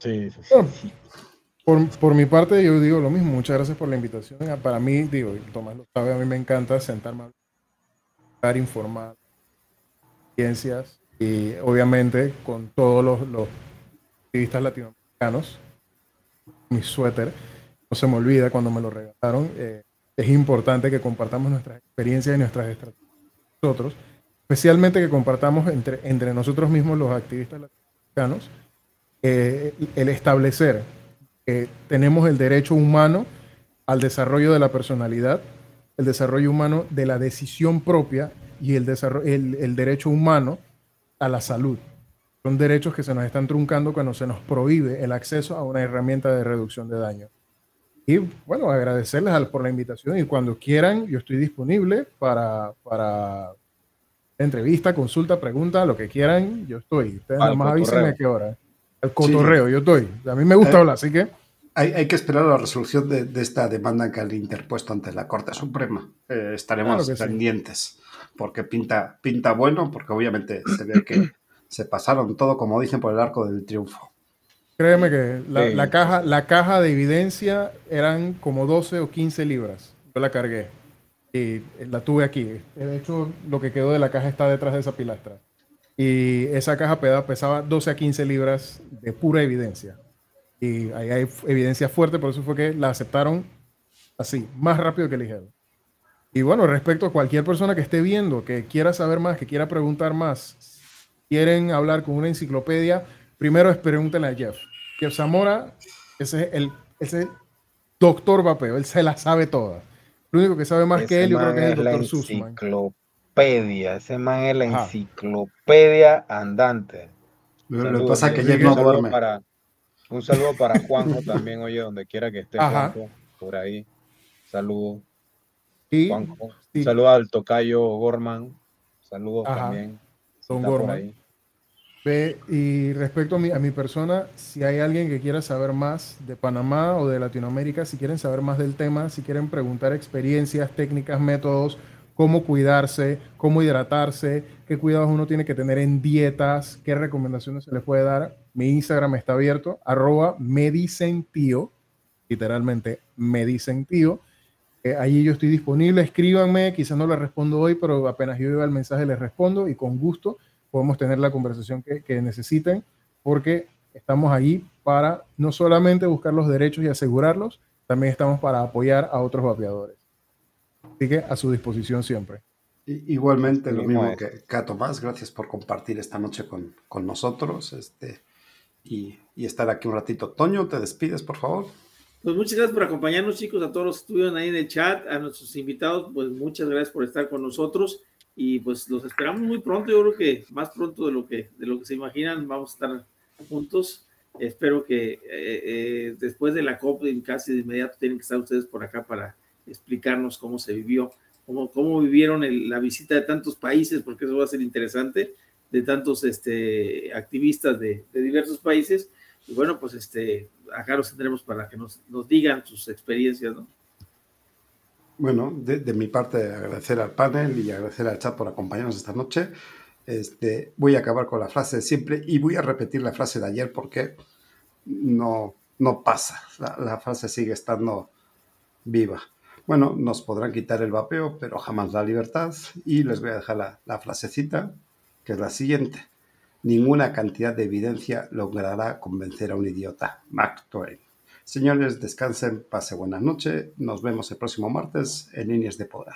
Sí, Bueno, por, por mi parte, yo digo lo mismo. Muchas gracias por la invitación. Ah, Para mí, digo, Tomás lo sabe, a mí me encanta sentarme a hablar, informar, ciencias y obviamente con todos los, los activistas latinoamericanos. Mi suéter, no se me olvida cuando me lo regalaron. eh, es importante que compartamos nuestras experiencias y nuestras estrategias nosotros, especialmente que compartamos entre, entre nosotros mismos los activistas latinoamericanos eh, el establecer que tenemos el derecho humano al desarrollo de la personalidad, el desarrollo humano de la decisión propia y el, desarrollo, el, el derecho humano a la salud. Son derechos que se nos están truncando cuando se nos prohíbe el acceso a una herramienta de reducción de daño. Y bueno, agradecerles por la invitación y cuando quieran, yo estoy disponible para, para entrevista, consulta, pregunta, lo que quieran, yo estoy. Ustedes Al nada más avísenme a qué hora. El cotorreo, yo estoy. A mí me gusta Eh, hablar, así que Hay, hay que esperar la resolución de, de esta demanda que han interpuesto ante la Corte Suprema. Eh, estaremos Claro que sí. pendientes, porque pinta, pinta bueno, porque obviamente se ve que se pasaron todo, como dicen, por el arco del triunfo. créeme que la, Sí. la caja, la caja de evidencia eran como 12 o 15 libras. Yo la cargué y la tuve aquí. De hecho, lo que quedó de la caja está detrás de esa pilastra. Y esa caja pesaba 12 a 15 libras de pura evidencia. Y ahí hay evidencia fuerte, por eso fue que la aceptaron así, más rápido que ligero. Y bueno, respecto a cualquier persona que esté viendo, que quiera saber más, que quiera preguntar más, quieren hablar con una enciclopedia, primero es pregúntenle a Jeff. Jeff Zamora, ese es el, ese es el doctor vapeo, él se la sabe toda. El único que sabe más Ese que él, yo creo que es el doctor Sussman. Enciclopedia. Ese man es la Ajá. enciclopedia andante. Lo, lo que pasa es que ayer no duerme. Para, un saludo para Juanjo [laughs] también, oye, donde quiera que esté Ajá. Juanjo, por ahí. Saludos. Y Juanjo. sí. Saludos al tocayo Gorman. Saludos Ajá. también. por Gorman. Ve, y respecto a mi, a mi persona, si hay alguien que quiera saber más de Panamá o de Latinoamérica, si quieren saber más del tema, si quieren preguntar experiencias, técnicas, métodos, cómo cuidarse, cómo hidratarse, qué cuidados uno tiene que tener en dietas, qué recomendaciones se les puede dar, mi Instagram está abierto, arroba medicentío, literalmente medicentío. Eh, allí yo estoy disponible, escríbanme, quizás no les respondo hoy, pero apenas yo vea el mensaje les respondo y con gusto podemos tener la conversación que, necesiten, porque estamos ahí para no solamente buscar los derechos y asegurarlos, también estamos para apoyar a otros vapeadores. Así que a su disposición siempre. Igualmente, lo Mismo que, que a Tomás, gracias por compartir esta noche con, con nosotros este, y, y estar aquí un ratito. Toño, ¿te despides, por favor? Pues muchas gracias por acompañarnos, chicos, a todos los que estuvieron ahí en el chat, a nuestros invitados, pues muchas gracias por estar con nosotros y pues los esperamos muy pronto, yo creo que más pronto de lo que, de lo que se imaginan, vamos a estar juntos. Espero que eh, eh, después de la COP, casi de inmediato, tienen que estar ustedes por acá para explicarnos cómo se vivió, cómo, cómo vivieron el- la visita de tantos países, porque eso va a ser interesante, de tantos este, activistas de, diversos países. Y bueno, pues este, acá los tendremos para que nos, nos digan sus experiencias, ¿no? Bueno, de, mi parte, agradecer al panel y agradecer al chat por acompañarnos esta noche. Este, voy a acabar con la frase de siempre y voy a repetir la frase de ayer porque no, no pasa. La frase sigue estando viva. Bueno, nos podrán quitar el vapeo, pero jamás la libertad. Y les voy a dejar la, frasecita, que es la siguiente. Ninguna cantidad de evidencia logrará convencer a un idiota. Mark Twain. Señores, descansen, pase buenas noches. Nos vemos el próximo martes en Líneas de Poder.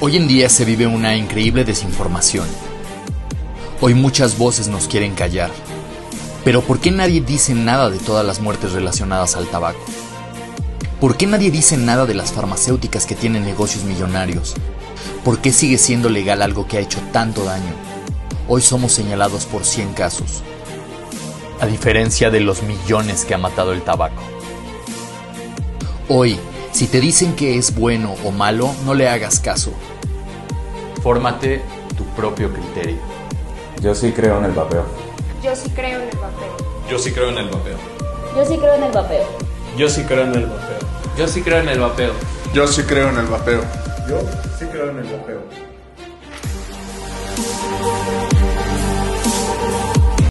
Hoy en día se vive una increíble desinformación. Hoy muchas voces nos quieren callar. Pero ¿por qué nadie dice nada de todas las muertes relacionadas al tabaco? ¿Por qué nadie dice nada de las farmacéuticas que tienen negocios millonarios? ¿Por qué sigue siendo legal algo que ha hecho tanto daño? Hoy somos señalados por 100 casos, a diferencia de los millones que ha matado el tabaco. Hoy, si te dicen que es bueno o malo, no le hagas caso. Fórmate tu propio criterio. Yo sí creo en el vapeo. Yo sí creo en el vapeo. Yo sí creo en el vapeo. Yo sí creo en el vapeo. Yo sí creo en el vapeo. Yo sí creo en el vapeo. Yo sí creo en el vapeo. Yo sí creo en el vapeo.